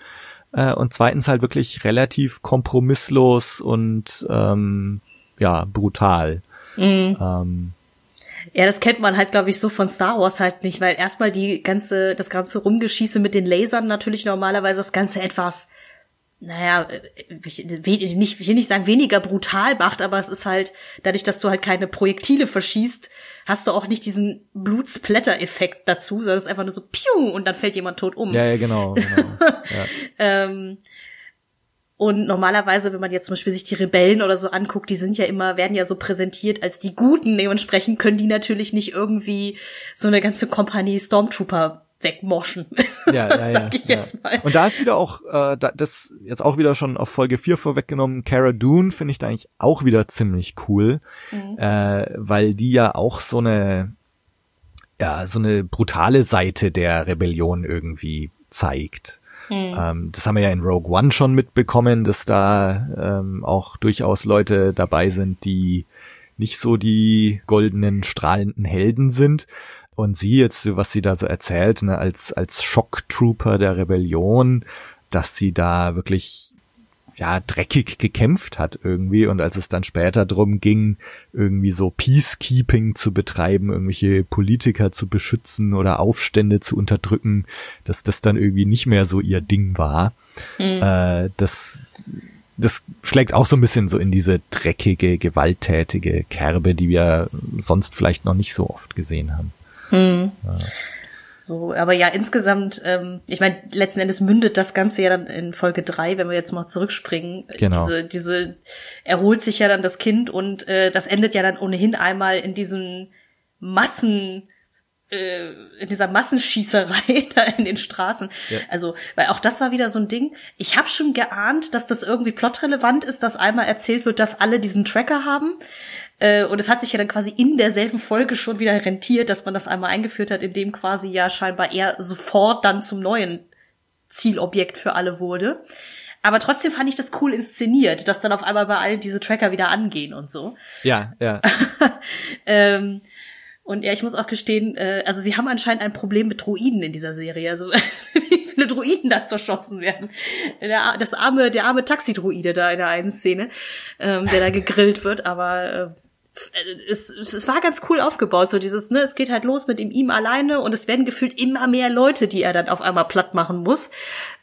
äh, und zweitens halt wirklich relativ kompromisslos und ähm, ja, brutal. Mhm. Ähm, ja, das kennt man halt, glaube ich, so von Star Wars halt nicht, weil erstmal die ganze, das ganze Rumgeschieße mit den Lasern natürlich normalerweise das Ganze etwas naja, ich, nicht, ich will nicht sagen weniger brutal macht, aber es ist halt, dadurch, dass du halt keine Projektile verschießt, hast du auch nicht diesen Blutsplatter-Effekt dazu, sondern es ist einfach nur so piu und dann fällt jemand tot um. Ja, ja, genau. genau. ja. ähm, und normalerweise, wenn man jetzt zum Beispiel sich die Rebellen oder so anguckt, die sind ja immer, werden ja so präsentiert als die Guten. Dementsprechend können die natürlich nicht irgendwie so eine ganze Kompanie Stormtrooper wegmoschen. Ja, ja, ja. Ja. Und da ist wieder auch, äh, das jetzt auch wieder schon auf Folge 4 vorweggenommen, Cara Dune finde ich da eigentlich auch wieder ziemlich cool, mhm. äh, weil die ja auch so eine, ja, so eine brutale Seite der Rebellion irgendwie zeigt. Mhm. Ähm, das haben wir ja in Rogue One schon mitbekommen, dass da ähm, auch durchaus Leute dabei sind, die nicht so die goldenen, strahlenden Helden sind. Und sie jetzt, was sie da so erzählt, ne, als, als Schocktrooper der Rebellion, dass sie da wirklich ja, dreckig gekämpft hat irgendwie und als es dann später drum ging, irgendwie so Peacekeeping zu betreiben, irgendwelche Politiker zu beschützen oder Aufstände zu unterdrücken, dass das dann irgendwie nicht mehr so ihr Ding war. Mhm. Äh, das, das schlägt auch so ein bisschen so in diese dreckige, gewalttätige Kerbe, die wir sonst vielleicht noch nicht so oft gesehen haben. Hm. Ja. So, aber ja, insgesamt, ähm, ich meine, letzten Endes mündet das Ganze ja dann in Folge drei, wenn wir jetzt mal zurückspringen. Genau. Diese, diese erholt sich ja dann das Kind und äh, das endet ja dann ohnehin einmal in diesen Massen, äh, in dieser Massenschießerei da in den Straßen. Ja. Also, weil auch das war wieder so ein Ding. Ich habe schon geahnt, dass das irgendwie plotrelevant ist, dass einmal erzählt wird, dass alle diesen Tracker haben. Äh, und es hat sich ja dann quasi in derselben Folge schon wieder rentiert, dass man das einmal eingeführt hat, indem quasi ja scheinbar er sofort dann zum neuen Zielobjekt für alle wurde. Aber trotzdem fand ich das cool inszeniert, dass dann auf einmal bei allen diese Tracker wieder angehen und so. Ja, ja. ähm, und ja, ich muss auch gestehen, äh, also sie haben anscheinend ein Problem mit Druiden in dieser Serie. Also wie viele Druiden da zerschossen werden. Der, das arme, der arme Taxidruide da in der einen Szene, ähm, der da gegrillt wird. Aber äh, es, es war ganz cool aufgebaut, so dieses, ne, es geht halt los mit ihm, ihm alleine und es werden gefühlt immer mehr Leute, die er dann auf einmal platt machen muss.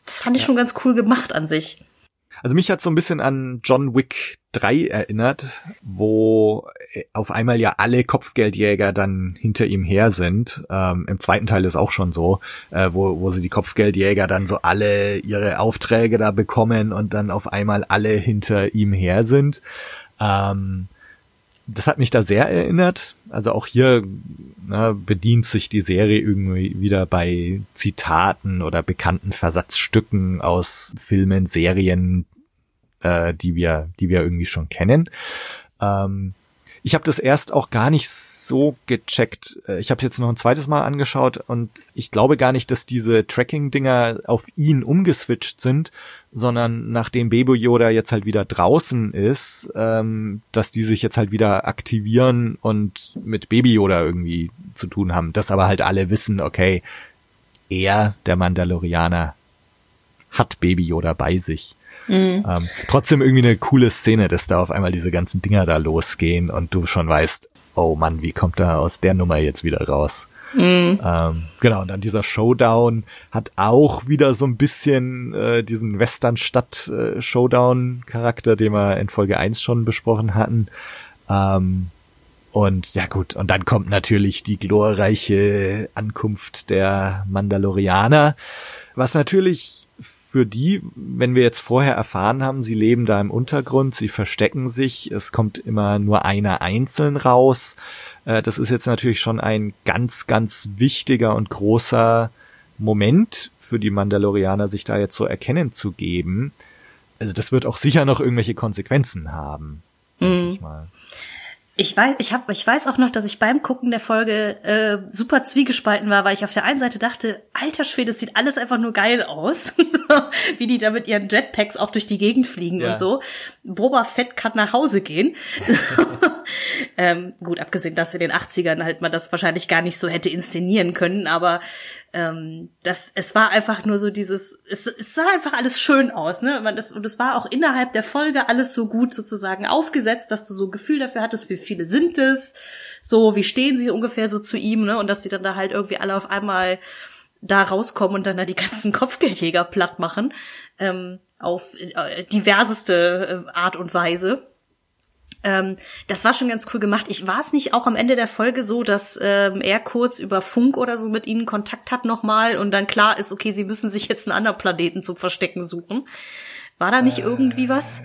Das fand ich ja. schon ganz cool gemacht an sich. Also mich hat so ein bisschen an John Wick 3 erinnert, wo auf einmal ja alle Kopfgeldjäger dann hinter ihm her sind. Ähm, Im zweiten Teil ist auch schon so, äh, wo, wo sie die Kopfgeldjäger dann so alle ihre Aufträge da bekommen und dann auf einmal alle hinter ihm her sind. Ähm, das hat mich da sehr erinnert. Also auch hier na, bedient sich die Serie irgendwie wieder bei Zitaten oder bekannten Versatzstücken aus Filmen, Serien, äh, die wir, die wir irgendwie schon kennen. Ähm, ich habe das erst auch gar nicht so gecheckt. Äh, ich habe jetzt noch ein zweites Mal angeschaut und ich glaube gar nicht, dass diese Tracking-Dinger auf ihn umgeswitcht sind, sondern nachdem Baby Yoda jetzt halt wieder draußen ist, ähm, dass die sich jetzt halt wieder aktivieren und mit Baby Yoda irgendwie zu tun haben. Dass aber halt alle wissen, okay, er, der Mandalorianer, hat Baby Yoda bei sich. Mhm. Ähm, trotzdem irgendwie eine coole Szene, dass da auf einmal diese ganzen Dinger da losgehen und du schon weißt, oh Mann, wie kommt da aus der Nummer jetzt wieder raus? Mhm. Ähm, genau, und dann dieser Showdown hat auch wieder so ein bisschen äh, diesen Western-Stadt-Showdown-Charakter, den wir in Folge 1 schon besprochen hatten. Ähm, und ja gut, und dann kommt natürlich die glorreiche Ankunft der Mandalorianer, was natürlich für die, wenn wir jetzt vorher erfahren haben, sie leben da im Untergrund, sie verstecken sich, es kommt immer nur einer einzeln raus. Äh, das ist jetzt natürlich schon ein ganz, ganz wichtiger und großer Moment für die Mandalorianer, sich da jetzt so erkennen zu geben. Also das wird auch sicher noch irgendwelche Konsequenzen haben. Mhm. Ich mal. Ich weiß, ich habe, ich weiß auch noch, dass ich beim Gucken der Folge äh, super zwiegespalten war, weil ich auf der einen Seite dachte, alter Schwede, es sieht alles einfach nur geil aus, wie die da mit ihren Jetpacks auch durch die Gegend fliegen ja. und so. Boba Fett kann nach Hause gehen. ähm, gut, abgesehen, dass in den 80ern halt man das wahrscheinlich gar nicht so hätte inszenieren können, aber ähm, das, es war einfach nur so dieses, es, es sah einfach alles schön aus, ne? Man, das, und es war auch innerhalb der Folge alles so gut sozusagen aufgesetzt, dass du so ein Gefühl dafür hattest, wie viele sind es, so, wie stehen sie ungefähr so zu ihm, ne? Und dass die dann da halt irgendwie alle auf einmal da rauskommen und dann da die ganzen Kopfgeldjäger platt machen, ähm, auf äh, diverseste äh, Art und Weise. Ähm, das war schon ganz cool gemacht. Ich war es nicht auch am Ende der Folge so, dass ähm, er kurz über Funk oder so mit ihnen Kontakt hat nochmal und dann klar ist, okay, sie müssen sich jetzt einen anderen Planeten zum Verstecken suchen. War da nicht äh. irgendwie was?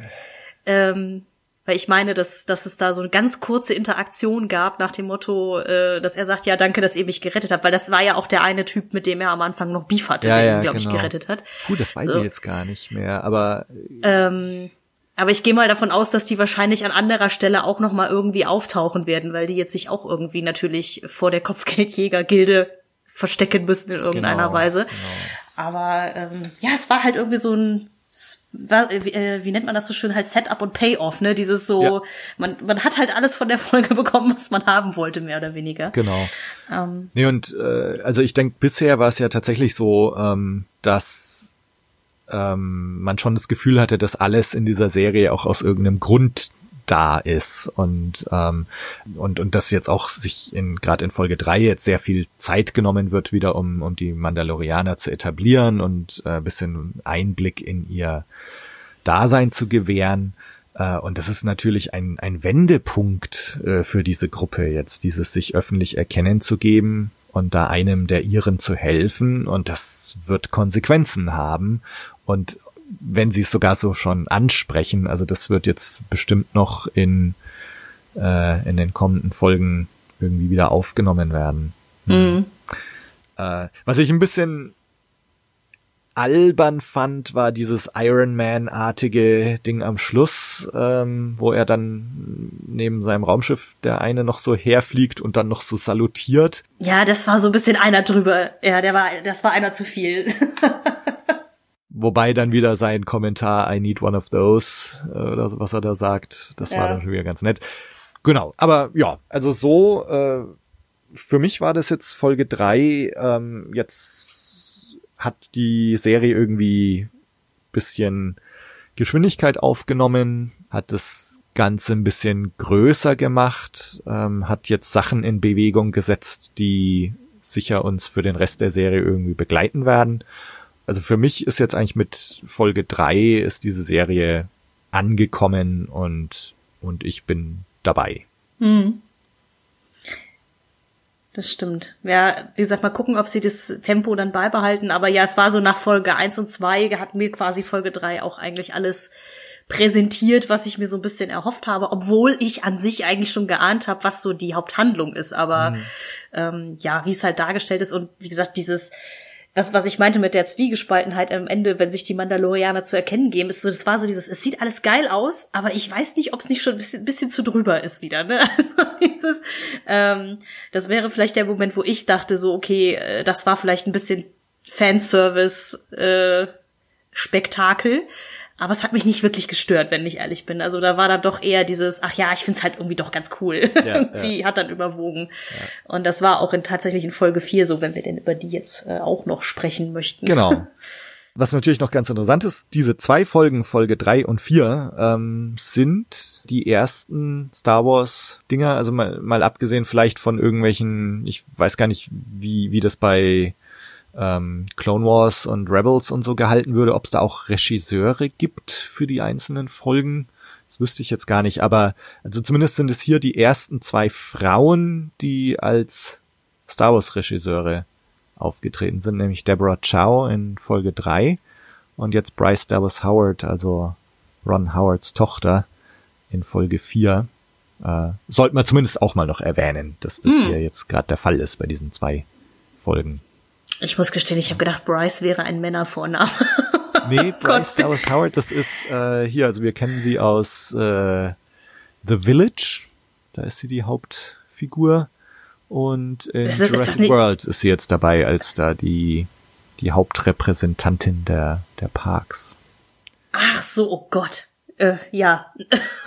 Ähm, weil ich meine, dass, dass es da so eine ganz kurze Interaktion gab nach dem Motto, äh, dass er sagt, ja, danke, dass ihr mich gerettet habt, weil das war ja auch der eine Typ, mit dem er am Anfang noch Beef hatte, ja, der ja, ihn, glaube genau. ich, gerettet hat. Gut, das weiß so. ich jetzt gar nicht mehr, aber ähm, aber ich gehe mal davon aus, dass die wahrscheinlich an anderer Stelle auch noch mal irgendwie auftauchen werden, weil die jetzt sich auch irgendwie natürlich vor der Kopfgeldjäger-Gilde verstecken müssen in irgendeiner genau, Weise. Genau. Aber ähm, ja, es war halt irgendwie so ein wie, äh, wie nennt man das so schön halt Setup und Payoff, ne? Dieses so, ja. man, man hat halt alles von der Folge bekommen, was man haben wollte, mehr oder weniger. Genau. Ähm, nee, und äh, also ich denke, bisher war es ja tatsächlich so, ähm, dass ähm, man schon das Gefühl hatte, dass alles in dieser Serie auch aus irgendeinem Grund da ist und ähm, und und dass jetzt auch sich in gerade in Folge drei jetzt sehr viel Zeit genommen wird wieder um um die Mandalorianer zu etablieren und äh, bisschen Einblick in ihr Dasein zu gewähren. Äh, und das ist natürlich ein ein Wendepunkt äh, für diese Gruppe jetzt dieses sich öffentlich erkennen zu geben und da einem der ihren zu helfen. Und das wird Konsequenzen haben und wenn sie es sogar so schon ansprechen, also das wird jetzt bestimmt noch in, äh, in den kommenden Folgen irgendwie wieder aufgenommen werden. Mhm. Äh, was ich ein bisschen albern fand, war dieses Iron Man-artige Ding am Schluss, ähm, wo er dann neben seinem Raumschiff der eine noch so herfliegt und dann noch so salutiert. Ja, das war so ein bisschen einer drüber. Ja, der war, das war einer zu viel. Wobei dann wieder sein Kommentar, I need one of those, äh, oder was er da sagt, das ja. war dann schon wieder ganz nett. Genau, aber ja, also so, äh, für mich war das jetzt Folge drei. Ähm, jetzt hat die Serie irgendwie bisschen Geschwindigkeit aufgenommen, hat das Ganze ein bisschen größer gemacht, ähm, hat jetzt Sachen in Bewegung gesetzt, die sicher uns für den Rest der Serie irgendwie begleiten werden also für mich ist jetzt eigentlich mit Folge drei ist diese Serie angekommen und, und ich bin dabei. Hm. Das stimmt. Ja, wie gesagt, mal gucken, ob sie das Tempo dann beibehalten. Aber ja, es war so nach Folge eins und zwei hat mir quasi Folge drei auch eigentlich alles präsentiert, was ich mir so ein bisschen erhofft habe, obwohl ich an sich eigentlich schon geahnt habe, was so die Haupthandlung ist. Aber mhm. ähm, ja, wie es halt dargestellt ist und wie gesagt, dieses was, was ich meinte mit der Zwiegespaltenheit am Ende, wenn sich die Mandalorianer zu erkennen geben, ist so, das war so dieses, es sieht alles geil aus, aber ich weiß nicht, ob es nicht schon ein bisschen, bisschen zu drüber ist wieder, ne? Also dieses, ähm, das wäre vielleicht der Moment, wo ich dachte so, okay, äh, das war vielleicht ein bisschen Fanservice, äh. Aber es hat mich nicht wirklich gestört, wenn ich ehrlich bin. Also da war dann doch eher dieses, ach ja, ich find's halt irgendwie doch ganz cool. Ja, irgendwie ja. hat dann überwogen. Ja. Und das war auch in, tatsächlich in Folge 4 so, wenn wir denn über die jetzt äh, auch noch sprechen möchten. Genau. Was natürlich noch ganz interessant ist, diese zwei Folgen, Folge drei und vier, ähm, sind die ersten Star Wars Dinger, also mal, mal abgesehen vielleicht von irgendwelchen, ich weiß gar nicht, wie, wie das bei ähm, Clone Wars und Rebels und so gehalten würde, ob es da auch Regisseure gibt für die einzelnen Folgen. Das wüsste ich jetzt gar nicht, aber also zumindest sind es hier die ersten zwei Frauen, die als Star Wars Regisseure aufgetreten sind, nämlich Deborah Chow in Folge 3 und jetzt Bryce Dallas Howard, also Ron Howards Tochter in Folge 4. Äh, sollte man zumindest auch mal noch erwähnen, dass das hm. hier jetzt gerade der Fall ist bei diesen zwei Folgen. Ich muss gestehen, ich habe gedacht, Bryce wäre ein Männervorname. nee, Bryce Dallas Howard, das ist äh, hier, also wir kennen sie aus äh, The Village. Da ist sie die Hauptfigur. Und in ist, Jurassic ist World ist sie jetzt dabei als da die, die Hauptrepräsentantin der, der Parks. Ach so, oh Gott. Äh, ja.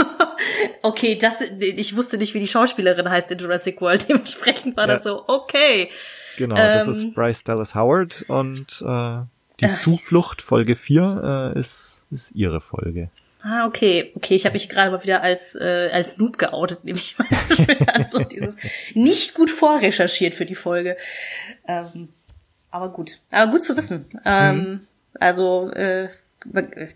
okay, das, ich wusste nicht, wie die Schauspielerin heißt in Jurassic World. Dementsprechend war ja. das so, okay. Genau, das ist ähm, Bryce Dallas Howard und äh, die äh, Zuflucht Folge 4 äh, ist, ist ihre Folge. Ah, okay. Okay, ich habe mich gerade mal wieder als, äh, als Noob geoutet, nehme ich mal also dieses nicht gut vorrecherchiert für die Folge. Ähm, aber gut. Aber gut zu wissen. Ähm, mhm. Also, äh,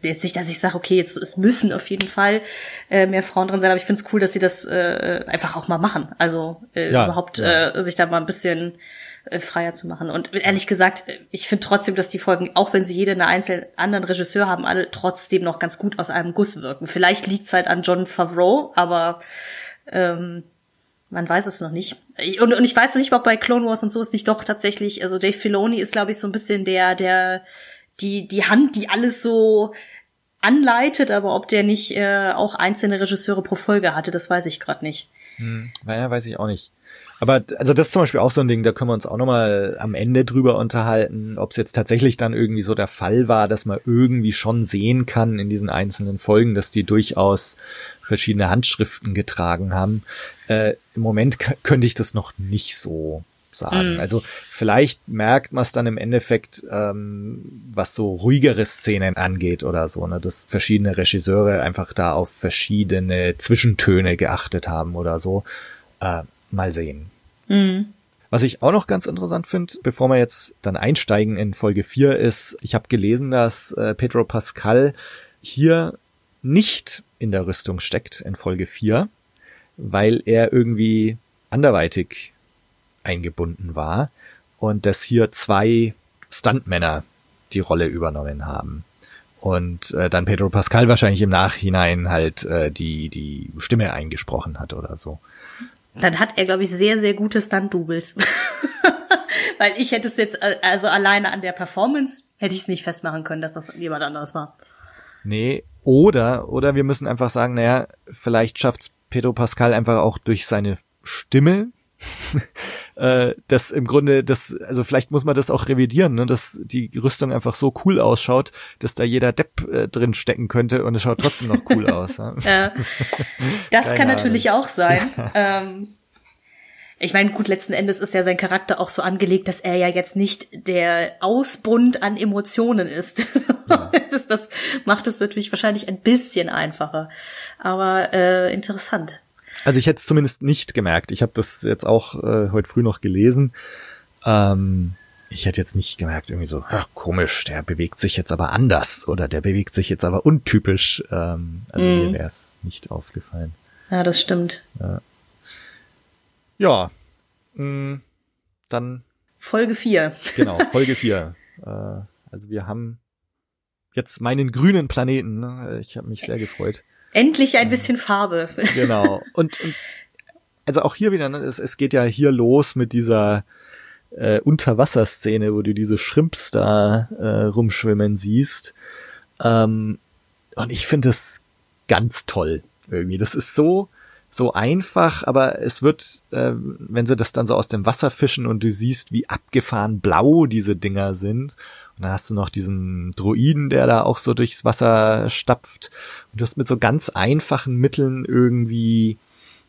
jetzt nicht, dass ich sage, okay, jetzt es müssen auf jeden Fall äh, mehr Frauen drin sein, aber ich finde es cool, dass sie das äh, einfach auch mal machen. Also äh, ja, überhaupt ja. Äh, sich da mal ein bisschen äh, freier zu machen. Und ehrlich gesagt, ich finde trotzdem, dass die Folgen, auch wenn sie jede einen einzelnen anderen Regisseur haben, alle trotzdem noch ganz gut aus einem Guss wirken. Vielleicht liegt's halt an John Favreau, aber ähm, man weiß es noch nicht. Und, und ich weiß noch nicht, ob bei Clone Wars und so ist nicht doch tatsächlich, also Dave Filoni ist, glaube ich, so ein bisschen der, der, die, die Hand, die alles so anleitet, aber ob der nicht äh, auch einzelne Regisseure pro Folge hatte, das weiß ich gerade nicht. Hm, naja, weiß ich auch nicht. Aber also das ist zum Beispiel auch so ein Ding, da können wir uns auch nochmal am Ende drüber unterhalten, ob es jetzt tatsächlich dann irgendwie so der Fall war, dass man irgendwie schon sehen kann in diesen einzelnen Folgen, dass die durchaus verschiedene Handschriften getragen haben. Äh, Im Moment könnte ich das noch nicht so sagen. Mhm. Also vielleicht merkt man es dann im Endeffekt, ähm, was so ruhigere Szenen angeht oder so, ne, dass verschiedene Regisseure einfach da auf verschiedene Zwischentöne geachtet haben oder so. Äh, mal sehen. Mhm. Was ich auch noch ganz interessant finde, bevor wir jetzt dann einsteigen in Folge 4, ist, ich habe gelesen, dass äh, Pedro Pascal hier nicht in der Rüstung steckt in Folge 4, weil er irgendwie anderweitig eingebunden war und dass hier zwei Stuntmänner die Rolle übernommen haben. Und äh, dann Pedro Pascal wahrscheinlich im Nachhinein halt äh, die, die Stimme eingesprochen hat oder so dann hat er, glaube ich, sehr, sehr gute Stunt-Doubles. Weil ich hätte es jetzt, äh, also alleine an der Performance, hätte ich es nicht festmachen können, dass das jemand anderes war. Nee, oder, oder wir müssen einfach sagen, naja, vielleicht schafft Pedro Pascal einfach auch durch seine Stimme äh, das im Grunde, das, also vielleicht muss man das auch revidieren, ne, dass die Rüstung einfach so cool ausschaut, dass da jeder Depp äh, drin stecken könnte und es schaut trotzdem noch cool aus. Ja. ja. Das kann natürlich auch sein. ähm, ich meine, gut, letzten Endes ist ja sein Charakter auch so angelegt, dass er ja jetzt nicht der Ausbund an Emotionen ist. Ja. das, das macht es natürlich wahrscheinlich ein bisschen einfacher. Aber äh, interessant. Also ich hätte es zumindest nicht gemerkt. Ich habe das jetzt auch äh, heute früh noch gelesen. Ähm, ich hätte jetzt nicht gemerkt, irgendwie so, ja, komisch, der bewegt sich jetzt aber anders oder der bewegt sich jetzt aber untypisch. Ähm, also mm. mir wäre es nicht aufgefallen. Ja, das stimmt. Ja. ja mh, mm, dann. Folge 4. Genau, Folge 4. äh, also wir haben jetzt meinen grünen Planeten. Ne? Ich habe mich sehr gefreut. Endlich ein bisschen Farbe. Genau. Und, und also auch hier wieder, ne, es, es geht ja hier los mit dieser äh, Unterwasserszene, wo du diese Shrimps da äh, rumschwimmen siehst. Ähm, und ich finde das ganz toll irgendwie. Das ist so so einfach, aber es wird, äh, wenn sie das dann so aus dem Wasser fischen und du siehst, wie abgefahren blau diese Dinger sind und dann hast du noch diesen Droiden, der da auch so durchs Wasser stapft. Und du hast mit so ganz einfachen Mitteln irgendwie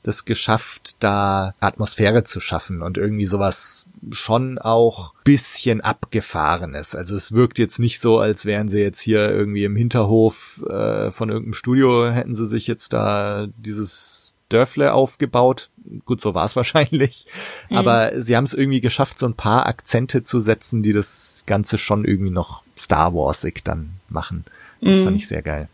das geschafft, da Atmosphäre zu schaffen und irgendwie sowas schon auch bisschen abgefahrenes. Also es wirkt jetzt nicht so, als wären sie jetzt hier irgendwie im Hinterhof äh, von irgendeinem Studio, hätten sie sich jetzt da dieses Dörfle aufgebaut. Gut, so war es wahrscheinlich. Mhm. Aber sie haben es irgendwie geschafft, so ein paar Akzente zu setzen, die das Ganze schon irgendwie noch Star Warsig dann machen. Das mhm. fand ich sehr geil.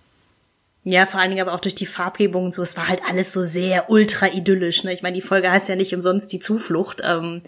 Ja, vor allen Dingen aber auch durch die Farbgebung und so. Es war halt alles so sehr ultra idyllisch. Ne? Ich meine, die Folge heißt ja nicht umsonst die Zuflucht. Ähm,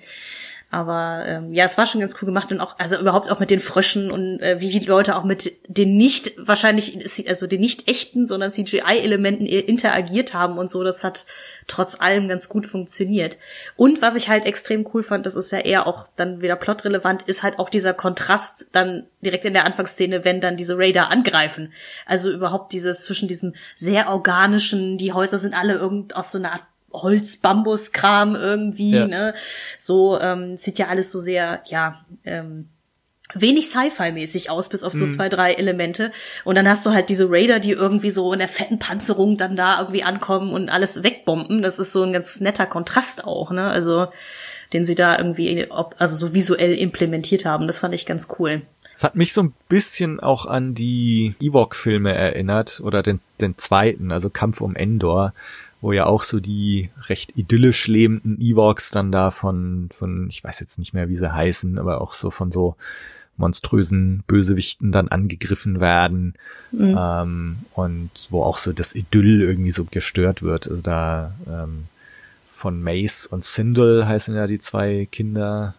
aber ähm, ja, es war schon ganz cool gemacht und auch, also überhaupt auch mit den Fröschen und äh, wie die Leute auch mit den nicht wahrscheinlich, also den nicht echten, sondern CGI-Elementen interagiert haben und so. Das hat trotz allem ganz gut funktioniert. Und was ich halt extrem cool fand, das ist ja eher auch dann wieder plotrelevant, ist halt auch dieser Kontrast dann direkt in der Anfangsszene, wenn dann diese Raider angreifen. Also überhaupt dieses zwischen diesem sehr organischen, die Häuser sind alle irgend aus so einer Art Holz-Bambus-Kram irgendwie, ja. ne? So ähm, sieht ja alles so sehr, ja, ähm, wenig Sci-Fi-mäßig aus, bis auf so mhm. zwei, drei Elemente. Und dann hast du halt diese Raider, die irgendwie so in der fetten Panzerung dann da irgendwie ankommen und alles wegbomben. Das ist so ein ganz netter Kontrast auch, ne? Also, den sie da irgendwie, also so visuell implementiert haben. Das fand ich ganz cool. Es hat mich so ein bisschen auch an die Ewok-Filme erinnert oder den, den zweiten, also Kampf um Endor, wo ja auch so die recht idyllisch lebenden Ewoks dann da von, von, ich weiß jetzt nicht mehr, wie sie heißen, aber auch so von so monströsen Bösewichten dann angegriffen werden mhm. ähm, und wo auch so das Idyll irgendwie so gestört wird. Also da ähm, von Mace und Sindel heißen ja die zwei Kinder,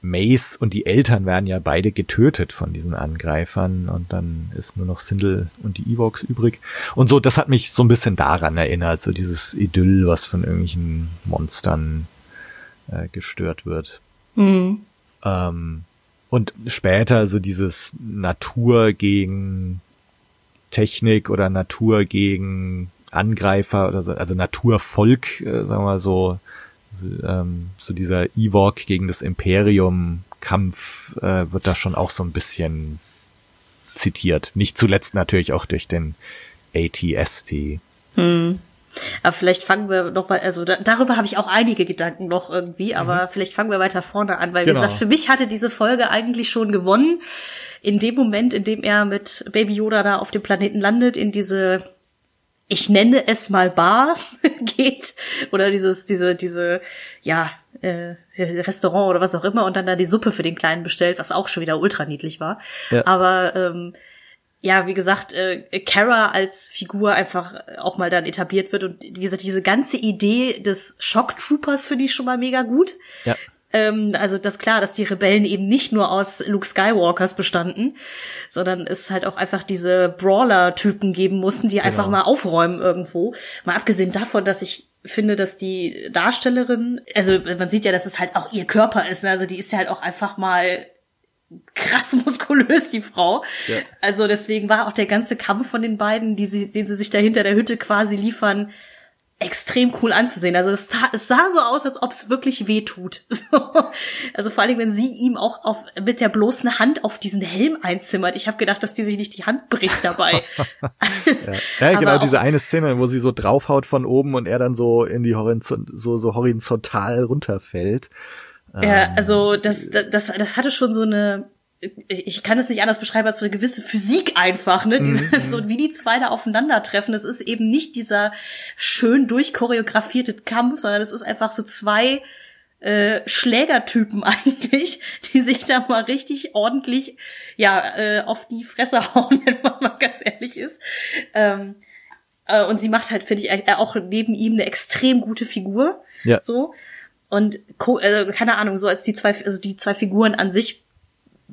Mace und die Eltern werden ja beide getötet von diesen Angreifern und dann ist nur noch Sindel und die Evox übrig. Und so, das hat mich so ein bisschen daran erinnert, so dieses Idyll, was von irgendwelchen Monstern äh, gestört wird. Mhm. Ähm, und später so dieses Natur gegen Technik oder Natur gegen Angreifer oder so, also Naturvolk, äh, sagen wir mal so, ähm, so dieser Ewok gegen das Imperium Kampf äh, wird da schon auch so ein bisschen zitiert. Nicht zuletzt natürlich auch durch den ATST. Hm. Aber vielleicht fangen wir noch mal, also da, darüber habe ich auch einige Gedanken noch irgendwie, aber mhm. vielleicht fangen wir weiter vorne an, weil genau. wie gesagt, für mich hatte diese Folge eigentlich schon gewonnen. In dem Moment, in dem er mit Baby Yoda da auf dem Planeten landet, in diese ich nenne es mal Bar geht oder dieses diese diese ja äh, Restaurant oder was auch immer und dann da die Suppe für den Kleinen bestellt, was auch schon wieder ultra niedlich war. Ja. Aber ähm, ja, wie gesagt, äh, Kara als Figur einfach auch mal dann etabliert wird und wie gesagt, diese ganze Idee des Shock Troopers finde ich schon mal mega gut. Ja. Ähm, also das klar, dass die Rebellen eben nicht nur aus Luke Skywalkers bestanden, sondern es halt auch einfach diese Brawler-Typen geben mussten, die genau. einfach mal aufräumen irgendwo. Mal abgesehen davon, dass ich finde, dass die Darstellerin, also man sieht ja, dass es halt auch ihr Körper ist, ne? also die ist ja halt auch einfach mal krass muskulös, die Frau. Ja. Also deswegen war auch der ganze Kampf von den beiden, die sie, den sie sich da hinter der Hütte quasi liefern, extrem cool anzusehen. Also es, es sah so aus, als ob es wirklich weh tut. also vor allem, wenn sie ihm auch auf, mit der bloßen Hand auf diesen Helm einzimmert. Ich habe gedacht, dass die sich nicht die Hand bricht dabei. ja. ja genau, diese eine Szene, wo sie so draufhaut von oben und er dann so in die Horizont, so, so horizontal runterfällt. Ja, ähm, also das, das, das hatte schon so eine ich kann es nicht anders beschreiben als so eine gewisse Physik einfach, ne? Dieses, mhm. so wie die zwei da aufeinandertreffen. Das ist eben nicht dieser schön durchchoreografierte Kampf, sondern es ist einfach so zwei äh, Schlägertypen eigentlich, die sich da mal richtig ordentlich ja äh, auf die Fresse hauen, wenn man mal ganz ehrlich ist. Ähm, äh, und sie macht halt, finde ich, äh, auch neben ihm eine extrem gute Figur. Ja. So. Und äh, keine Ahnung, so als die zwei, also die zwei Figuren an sich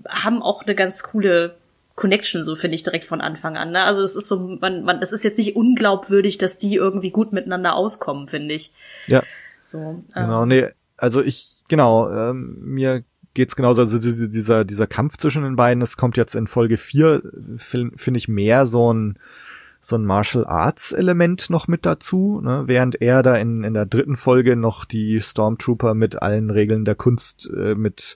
haben auch eine ganz coole Connection, so finde ich direkt von Anfang an. Ne? Also es ist so, man, man, es ist jetzt nicht unglaubwürdig, dass die irgendwie gut miteinander auskommen, finde ich. Ja. So. Ähm, genau, nee, also ich, genau, ähm, mir geht's genauso, also dieser, dieser Kampf zwischen den beiden, das kommt jetzt in Folge 4, finde find ich mehr so ein, so ein Martial Arts Element noch mit dazu, ne? während er da in, in der dritten Folge noch die Stormtrooper mit allen Regeln der Kunst, äh, mit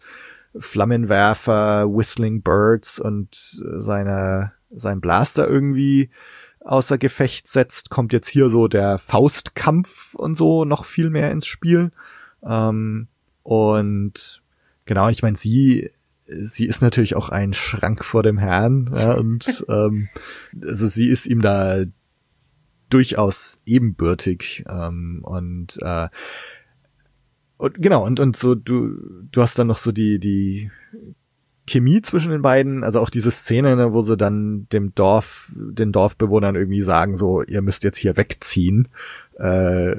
Flammenwerfer, Whistling Birds und äh, seine, sein Blaster irgendwie außer Gefecht setzt, kommt jetzt hier so der Faustkampf und so noch viel mehr ins Spiel. Ähm, und genau, ich meine, sie sie ist natürlich auch ein Schrank vor dem Herrn ja, und ähm, also sie ist ihm da durchaus ebenbürtig ähm, und äh, und genau und und so du du hast dann noch so die die Chemie zwischen den beiden, also auch diese Szene, ne, wo sie dann dem Dorf, den Dorfbewohnern irgendwie sagen, so, ihr müsst jetzt hier wegziehen, äh,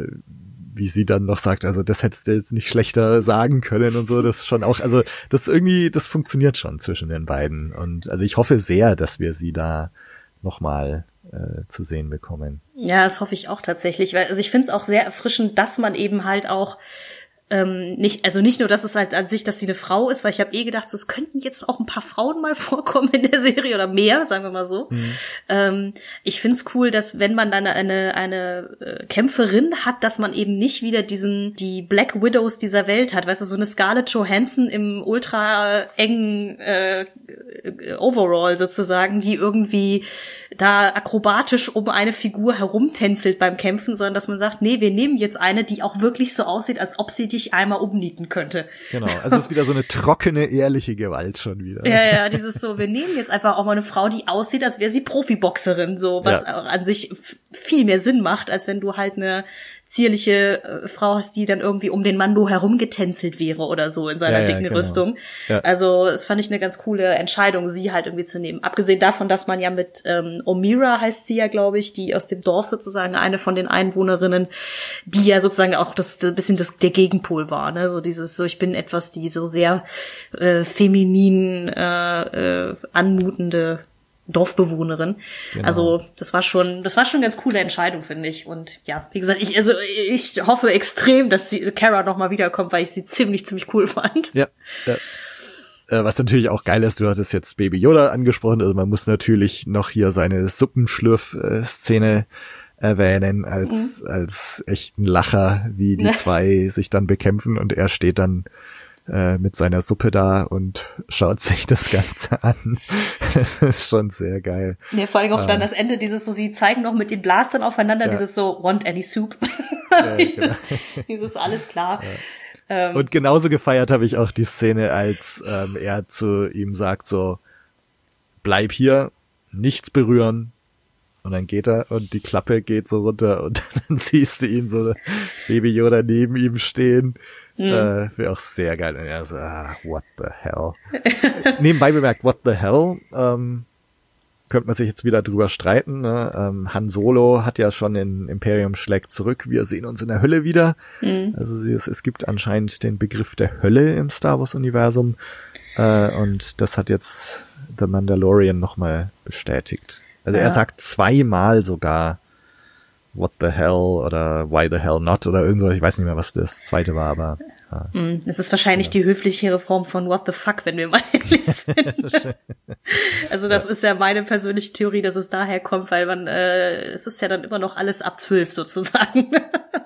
wie sie dann noch sagt, also das hättest du jetzt nicht schlechter sagen können und so, das schon auch, also das irgendwie, das funktioniert schon zwischen den beiden und also ich hoffe sehr, dass wir sie da nochmal äh, zu sehen bekommen. Ja, das hoffe ich auch tatsächlich, weil also ich finde es auch sehr erfrischend, dass man eben halt auch ähm, nicht, also nicht nur, dass es halt an sich, dass sie eine Frau ist, weil ich habe eh gedacht, so, es könnten jetzt auch ein paar Frauen mal vorkommen in der Serie oder mehr, sagen wir mal so. Mhm. Ähm, ich find's cool, dass wenn man dann eine, eine äh, Kämpferin hat, dass man eben nicht wieder diesen, die Black Widows dieser Welt hat, weißt du, so eine Scarlett Johansson im ultra engen äh, Overall sozusagen, die irgendwie da akrobatisch um eine Figur herumtänzelt beim Kämpfen, sondern dass man sagt, nee, wir nehmen jetzt eine, die auch wirklich so aussieht, als ob sie dich einmal umnieten könnte. Genau, also es ist wieder so eine trockene, ehrliche Gewalt schon wieder. Ja, ja, dieses so, wir nehmen jetzt einfach auch mal eine Frau, die aussieht, als wäre sie Profiboxerin, so, was ja. an sich viel mehr Sinn macht, als wenn du halt eine zierliche äh, Frau hast, die dann irgendwie um den Mando herumgetänzelt wäre oder so in seiner ja, dicken ja, genau. Rüstung. Ja. Also das fand ich eine ganz coole Entscheidung, sie halt irgendwie zu nehmen. Abgesehen davon, dass man ja mit ähm, Omira heißt sie ja, glaube ich, die aus dem Dorf sozusagen eine von den Einwohnerinnen, die ja sozusagen auch das, das bisschen das der Gegenpol war, ne? So dieses so ich bin etwas, die so sehr äh, feminin äh, äh, anmutende Dorfbewohnerin. Genau. Also das war schon, das war schon eine ganz coole Entscheidung, finde ich. Und ja, wie gesagt, ich also ich hoffe extrem, dass die Kara noch mal wiederkommt, weil ich sie ziemlich ziemlich cool fand. Ja. ja. Äh, was natürlich auch geil ist, du hattest jetzt Baby Yoda angesprochen, also man muss natürlich noch hier seine Suppenschlürf-Szene erwähnen als, mhm. als echten Lacher, wie die zwei sich dann bekämpfen und er steht dann äh, mit seiner Suppe da und schaut sich das Ganze an. das ist schon sehr geil. Nee, vor allem auch ähm, dann das Ende, dieses so, sie zeigen noch mit den Blastern aufeinander, ja. dieses so, want any soup? Ja, genau. dieses alles klar. Ja. Ähm, und genauso gefeiert habe ich auch die Szene, als ähm, er zu ihm sagt so, bleib hier, nichts berühren, und dann geht er und die Klappe geht so runter und dann siehst du ihn so Baby Yoda neben ihm stehen Mhm. Äh, Wäre auch sehr geil. Und er so, ah, what the hell. Nebenbei bemerkt, what the hell, ähm, könnte man sich jetzt wieder drüber streiten. Ne? Ähm, Han Solo hat ja schon in Imperium schlägt zurück. Wir sehen uns in der Hölle wieder. Mhm. Also es, es, gibt anscheinend den Begriff der Hölle im Star Wars Universum. Äh, und das hat jetzt The Mandalorian nochmal bestätigt. Also ja. er sagt zweimal sogar What the hell oder Why the hell not oder irgendwas. Ich weiß nicht mehr, was das zweite war, aber. Ja. Mm, es ist wahrscheinlich ja. die höflichere Form von What the fuck, wenn wir mal ehrlich sind. also das ja. ist ja meine persönliche Theorie, dass es daher kommt, weil man, äh, es ist ja dann immer noch alles ab zwölf sozusagen.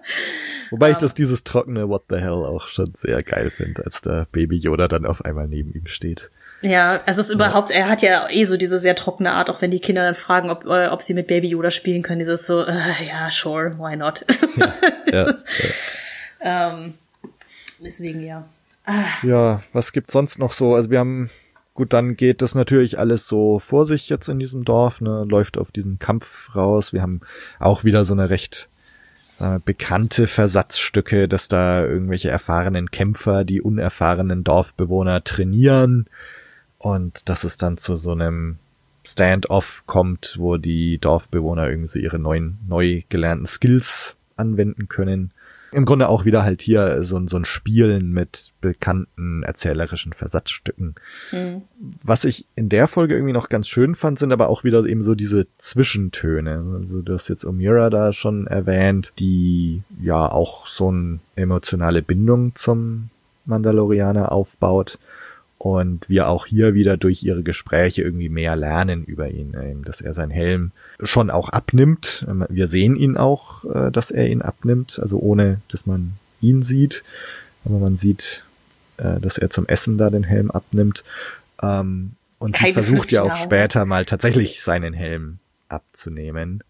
Wobei ich das dieses trockene What the hell auch schon sehr geil finde, als der Baby Yoda dann auf einmal neben ihm steht. Ja, also es ist überhaupt, er hat ja eh so diese sehr trockene Art, auch wenn die Kinder dann fragen, ob, äh, ob sie mit Baby Yoda spielen können, dieses so, äh, ja, sure, why not? Ja, ja, ist, ja. Ähm, deswegen ja. Ah. Ja, was gibt's sonst noch so? Also wir haben, gut, dann geht das natürlich alles so vor sich jetzt in diesem Dorf, ne, läuft auf diesen Kampf raus. Wir haben auch wieder so eine recht wir, bekannte Versatzstücke, dass da irgendwelche erfahrenen Kämpfer die unerfahrenen Dorfbewohner trainieren und dass es dann zu so einem Stand-off kommt, wo die Dorfbewohner irgendwie ihre neuen, neu gelernten Skills anwenden können. Im Grunde auch wieder halt hier so, so ein Spielen mit bekannten erzählerischen Versatzstücken. Mhm. Was ich in der Folge irgendwie noch ganz schön fand, sind aber auch wieder eben so diese Zwischentöne. Also du hast jetzt Omira da schon erwähnt, die ja auch so eine emotionale Bindung zum Mandalorianer aufbaut und wir auch hier wieder durch ihre Gespräche irgendwie mehr lernen über ihn, dass er seinen Helm schon auch abnimmt. Wir sehen ihn auch, äh, dass er ihn abnimmt, also ohne, dass man ihn sieht. Aber man sieht, äh, dass er zum Essen da den Helm abnimmt. Ähm, und Keine sie versucht ja auch später mal tatsächlich seinen Helm abzunehmen.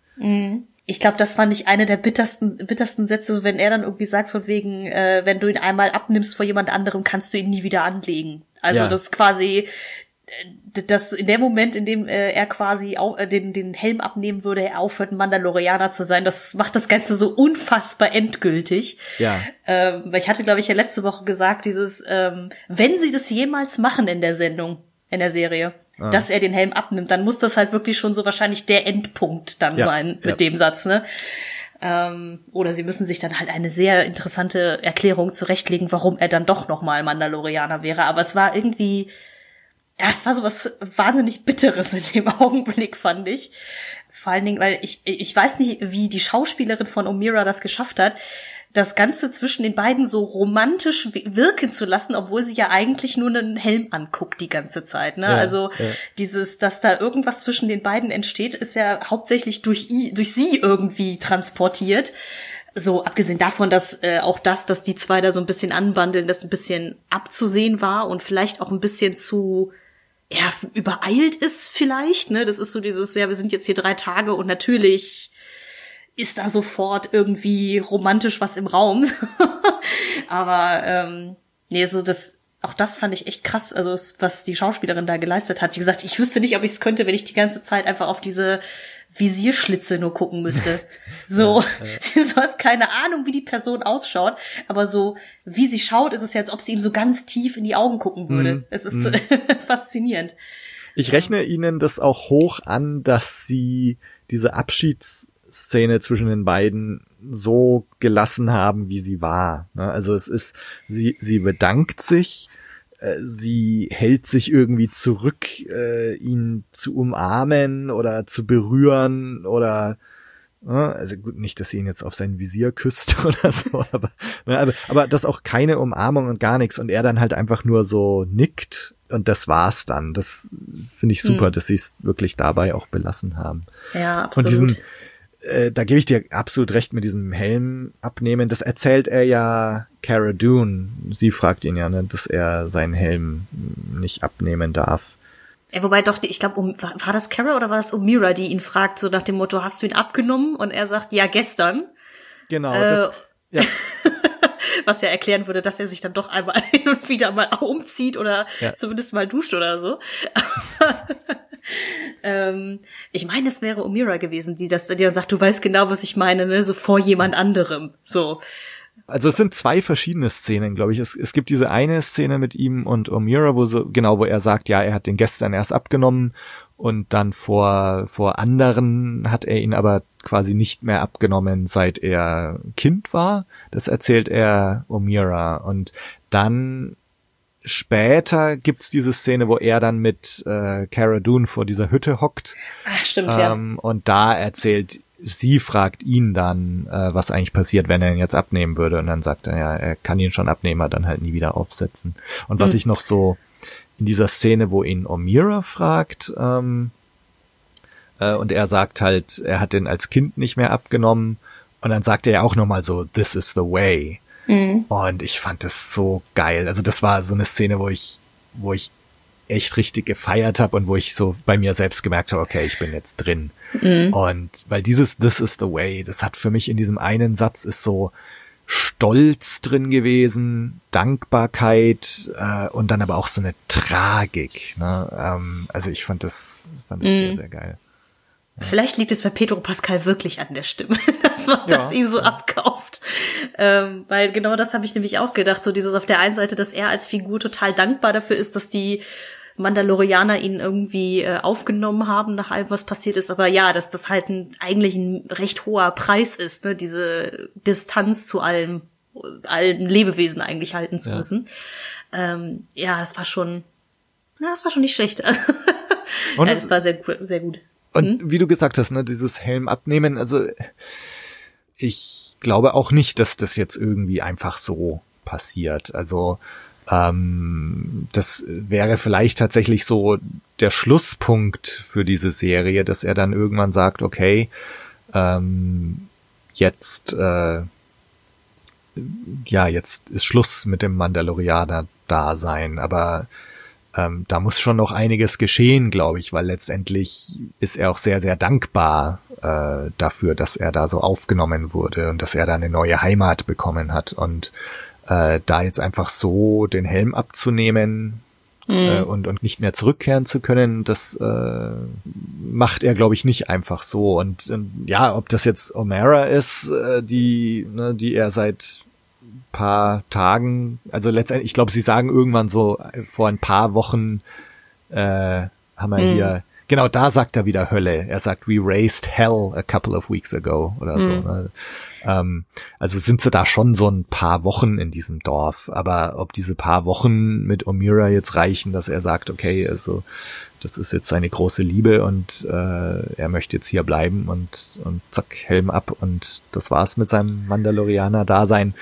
Ich glaube, das fand ich eine der bittersten, bittersten Sätze, wenn er dann irgendwie sagt, von wegen, äh, wenn du ihn einmal abnimmst vor jemand anderem, kannst du ihn nie wieder anlegen. Also Ja. das quasi, äh, dass in dem Moment, in dem äh, er quasi au äh, den, den Helm abnehmen würde, er aufhört, ein Mandalorianer zu sein, das macht das Ganze so unfassbar endgültig. Ja. Ähm, weil ich hatte, glaube ich, ja letzte Woche gesagt, dieses, ähm, wenn sie das jemals machen in der Sendung, in der Serie, Ah. dass er den Helm abnimmt, dann muss das halt wirklich schon so wahrscheinlich der Endpunkt dann Ja, sein mit ja. dem Satz, ne? Ähm, oder sie müssen sich dann halt eine sehr interessante Erklärung zurechtlegen, warum er dann doch nochmal Mandalorianer wäre. Aber es war irgendwie, ja, es war so was wahnsinnig Bitteres in dem Augenblick, fand ich. Vor allen Dingen, weil ich, ich weiß nicht, wie die Schauspielerin von Omira das geschafft hat, das Ganze zwischen den beiden so romantisch wirken zu lassen, obwohl sie ja eigentlich nur einen Helm anguckt die ganze Zeit. Ne? Ja, also ja. dieses, dass da irgendwas zwischen den beiden entsteht, ist ja hauptsächlich durch, durch sie irgendwie transportiert. So, abgesehen davon, dass äh, auch das, dass die zwei da so ein bisschen anbandeln, das ein bisschen abzusehen war und vielleicht auch ein bisschen zu ja, übereilt ist vielleicht, ne? Das ist so dieses, ja, wir sind jetzt hier drei Tage und natürlich ist da sofort irgendwie romantisch was im Raum. Aber ähm, nee, so das, auch das fand ich echt krass, also was die Schauspielerin da geleistet hat. Wie gesagt, ich wüsste nicht, ob ich es könnte, wenn ich die ganze Zeit einfach auf diese Visierschlitze nur gucken müsste. So, du hast keine Ahnung, wie die Person ausschaut, aber so, wie sie schaut, ist es ja, als ob sie ihm so ganz tief in die Augen gucken würde. Mhm. Es ist faszinierend. Ich rechne ihnen das auch hoch an, dass sie diese Abschiedsszene zwischen den beiden so gelassen haben, wie sie war. ne? Also es ist, sie, sie bedankt sich, äh, sie hält sich irgendwie zurück, äh, ihn zu umarmen oder zu berühren oder ne, also gut, nicht, dass sie ihn jetzt auf sein Visier küsst oder so, aber, ne, aber, aber das auch keine Umarmung und gar nichts und er dann halt einfach nur so nickt und das war's dann. Das finde ich super, dass sie es wirklich dabei auch belassen haben. Ja, Und absolut. diesen, äh, da gebe ich dir absolut recht mit diesem Helm abnehmen. Das erzählt er ja Cara Dune. Sie fragt ihn ja, ne, dass er seinen Helm nicht abnehmen darf. Ja, wobei doch, ich glaube, um, war, war das Kara oder war das Omira, die ihn fragt, so nach dem Motto, hast du ihn abgenommen? Und er sagt, ja, gestern. Genau. Äh, das, ja, Was ja erklären würde, dass er sich dann doch einmal hin und wieder mal umzieht oder Ja. zumindest mal duscht oder so. ähm, ich meine, es wäre Omira gewesen, die das, die dann sagt, du weißt genau, was ich meine, ne? so vor jemand anderem. So. Also es sind zwei verschiedene Szenen, glaube ich. Es, es gibt diese eine Szene mit ihm und Omira, wo so, genau, wo er sagt, ja, er hat den gestern erst abgenommen und dann vor, vor anderen hat er ihn aber quasi nicht mehr abgenommen, seit er Kind war. Das erzählt er Omira. Und dann später gibt's diese Szene, wo er dann mit äh, Cara Dune vor dieser Hütte hockt Ah, stimmt, ja. ähm, und da erzählt, sie fragt ihn dann, äh, was eigentlich passiert, wenn er ihn jetzt abnehmen würde. Und dann sagt er, ja, er kann ihn schon abnehmen, aber dann halt nie wieder aufsetzen. Und was ich noch so in dieser Szene, wo ihn Omira fragt, ähm, äh, und er sagt halt, er hat den als Kind nicht mehr abgenommen. Und dann sagt er ja auch nochmal so, this is the way. Und ich fand das so geil. Also das war so eine Szene, wo ich, wo ich echt richtig gefeiert habe und wo ich so bei mir selbst gemerkt habe, okay, ich bin jetzt drin. Und weil dieses This is the way, das hat für mich in diesem einen Satz ist so Stolz drin gewesen, Dankbarkeit äh, und dann aber auch so eine Tragik. Ne? Ähm, also ich fand das, fand das sehr, sehr geil. Vielleicht liegt es bei Pedro Pascal wirklich an der Stimme, dass man das Ja. ihm so abkauft. Ähm, weil genau das habe ich nämlich auch gedacht. So dieses auf der einen Seite, dass er als Figur total dankbar dafür ist, dass die Mandalorianer ihn irgendwie äh, aufgenommen haben nach allem, was passiert ist. Aber ja, dass das halt ein, eigentlich ein recht hoher Preis ist, ne? diese Distanz zu allem, allen Lebewesen eigentlich halten zu Ja. müssen. Ähm, ja, das war schon, na, das war schon nicht schlecht. Und ja, es- das war sehr, sehr gut. Und wie du gesagt hast, ne, dieses Helm abnehmen, also ich glaube auch nicht, dass das jetzt irgendwie einfach so passiert. Also ähm, das wäre vielleicht tatsächlich so der Schlusspunkt für diese Serie, dass er dann irgendwann sagt, okay, ähm, jetzt äh, ja, jetzt ist Schluss mit dem Mandalorianer-Dasein, aber ähm, da muss schon noch einiges geschehen, glaube ich, weil letztendlich ist er auch sehr, sehr dankbar äh, dafür, dass er da so aufgenommen wurde und dass er da eine neue Heimat bekommen hat. Und äh, da jetzt einfach so den Helm abzunehmen, äh, und, und nicht mehr zurückkehren zu können, das äh, macht er, glaube ich, nicht einfach so. Und ähm, ja, ob das jetzt O'Mara ist, äh, die, ne, die er seit paar Tagen, also letztendlich, ich glaube, sie sagen irgendwann so vor ein paar Wochen äh, haben wir hier, genau da sagt er wieder Hölle. Er sagt, we raised hell a couple of weeks ago oder so. Ne? Ähm, also sind sie da schon so ein paar Wochen in diesem Dorf. Aber ob diese paar Wochen mit Omira jetzt reichen, dass er sagt, okay, also das ist jetzt seine große Liebe und äh, er möchte jetzt hier bleiben und, und zack, Helm ab und das war's mit seinem Mandalorianer-Dasein,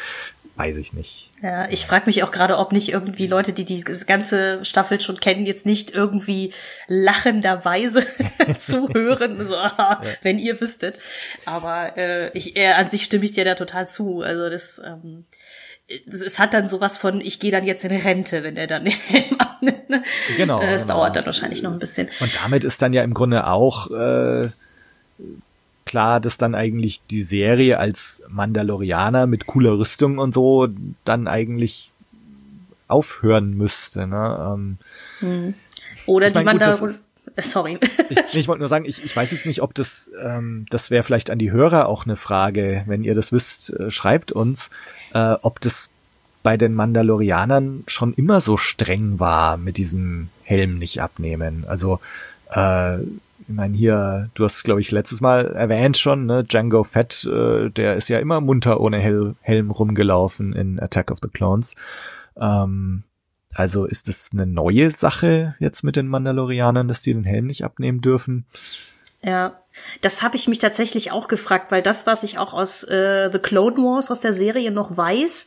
weiß ich nicht. Ja, ich frage mich auch gerade, ob nicht irgendwie Leute, die die ganze Staffel schon kennen, jetzt nicht irgendwie lachenderweise zuhören, so, aha, wenn ihr wüsstet. Aber äh, ich, äh, an sich stimme ich dir da total zu. Also das, ähm, es es hat dann sowas von, ich gehe dann jetzt in Rente, wenn er dann den Helm abnimmt. Ne? Genau, Das genau. dauert dann wahrscheinlich noch ein bisschen. Und damit ist dann ja im Grunde auch äh, klar, dass dann eigentlich die Serie als Mandalorianer mit cooler Rüstung und so dann eigentlich aufhören müsste. Ne? Ähm, Oder Ich die mein, gut, das Mandalor ist- Sorry. ich, ich wollte nur sagen, ich, ich weiß jetzt nicht, ob das, ähm, das wäre vielleicht an die Hörer auch eine Frage, wenn ihr das wisst, äh, schreibt uns, äh, ob das bei den Mandalorianern schon immer so streng war mit diesem Helm nicht abnehmen. Also, äh, ich meine hier, du hast glaube ich letztes Mal erwähnt schon, ne, Django Fett, äh, der ist ja immer munter ohne Hel Helm rumgelaufen in Attack of the Clones. Ähm, also ist es eine neue Sache jetzt mit den Mandalorianern, dass die den Helm nicht abnehmen dürfen? Ja, das habe ich mich tatsächlich auch gefragt, weil das, was ich auch aus äh, The Clone Wars, aus der Serie noch weiß,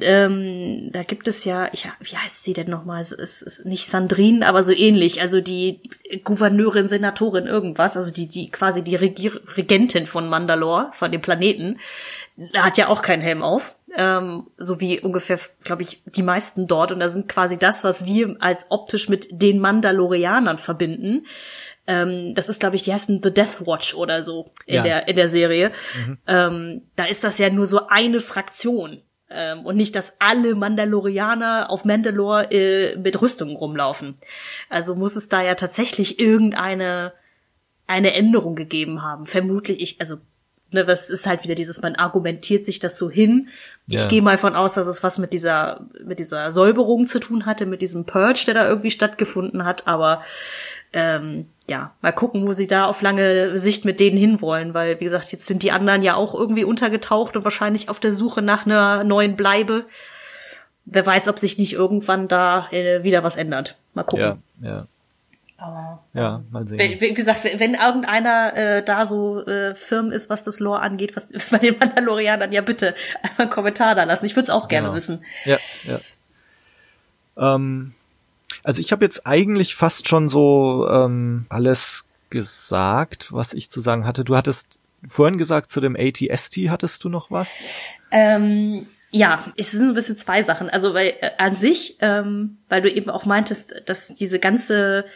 ähm, da gibt es ja, ja, wie heißt sie denn nochmal? Es ist, ist nicht Sandrine, aber so ähnlich. Also die Gouverneurin, Senatorin, irgendwas. Also die, die quasi die Regier Regentin von Mandalore, von dem Planeten, hat ja auch keinen Helm auf. Ähm, so wie ungefähr, glaube ich, die meisten dort. Und da sind quasi das, was wir als optisch mit den Mandalorianern verbinden. Ähm, das ist, glaube ich, die heißen The Death Watch oder so in Ja. der in der Serie. Ähm, da ist das ja nur so eine Fraktion. Ähm, und nicht, dass alle Mandalorianer auf Mandalore äh, mit Rüstungen rumlaufen. Also muss es da ja tatsächlich irgendeine eine Änderung gegeben haben. Vermutlich, ich, also, ne, was ist halt wieder dieses, man argumentiert sich das so hin. Ich Ja. gehe mal von aus, dass es was mit dieser, mit dieser Säuberung zu tun hatte, mit diesem Purge, der da irgendwie stattgefunden hat, aber ähm, ja, mal gucken, wo sie da auf lange Sicht mit denen hinwollen, weil, wie gesagt, jetzt sind die anderen ja auch irgendwie untergetaucht und wahrscheinlich auf der Suche nach einer neuen Bleibe. Wer weiß, ob sich nicht irgendwann da äh, wieder was ändert. Mal gucken. Ja, ja, Aber ja, mal sehen. wenn, wie gesagt, wenn wenn irgendeiner äh, da so äh, firm ist, was das Lore angeht, was bei den Mandalorianern, ja bitte einmal einen Kommentar da lassen. Ich würde es auch gerne Genau. wissen. Ja, ja. Ähm, also ich habe jetzt eigentlich fast schon so ähm, alles gesagt, was ich zu sagen hatte. Du hattest vorhin gesagt, zu dem ATST hattest du noch was? Ähm, ja, es sind ein bisschen zwei Sachen. Also weil äh, an sich, ähm, weil du eben auch meintest, dass diese ganze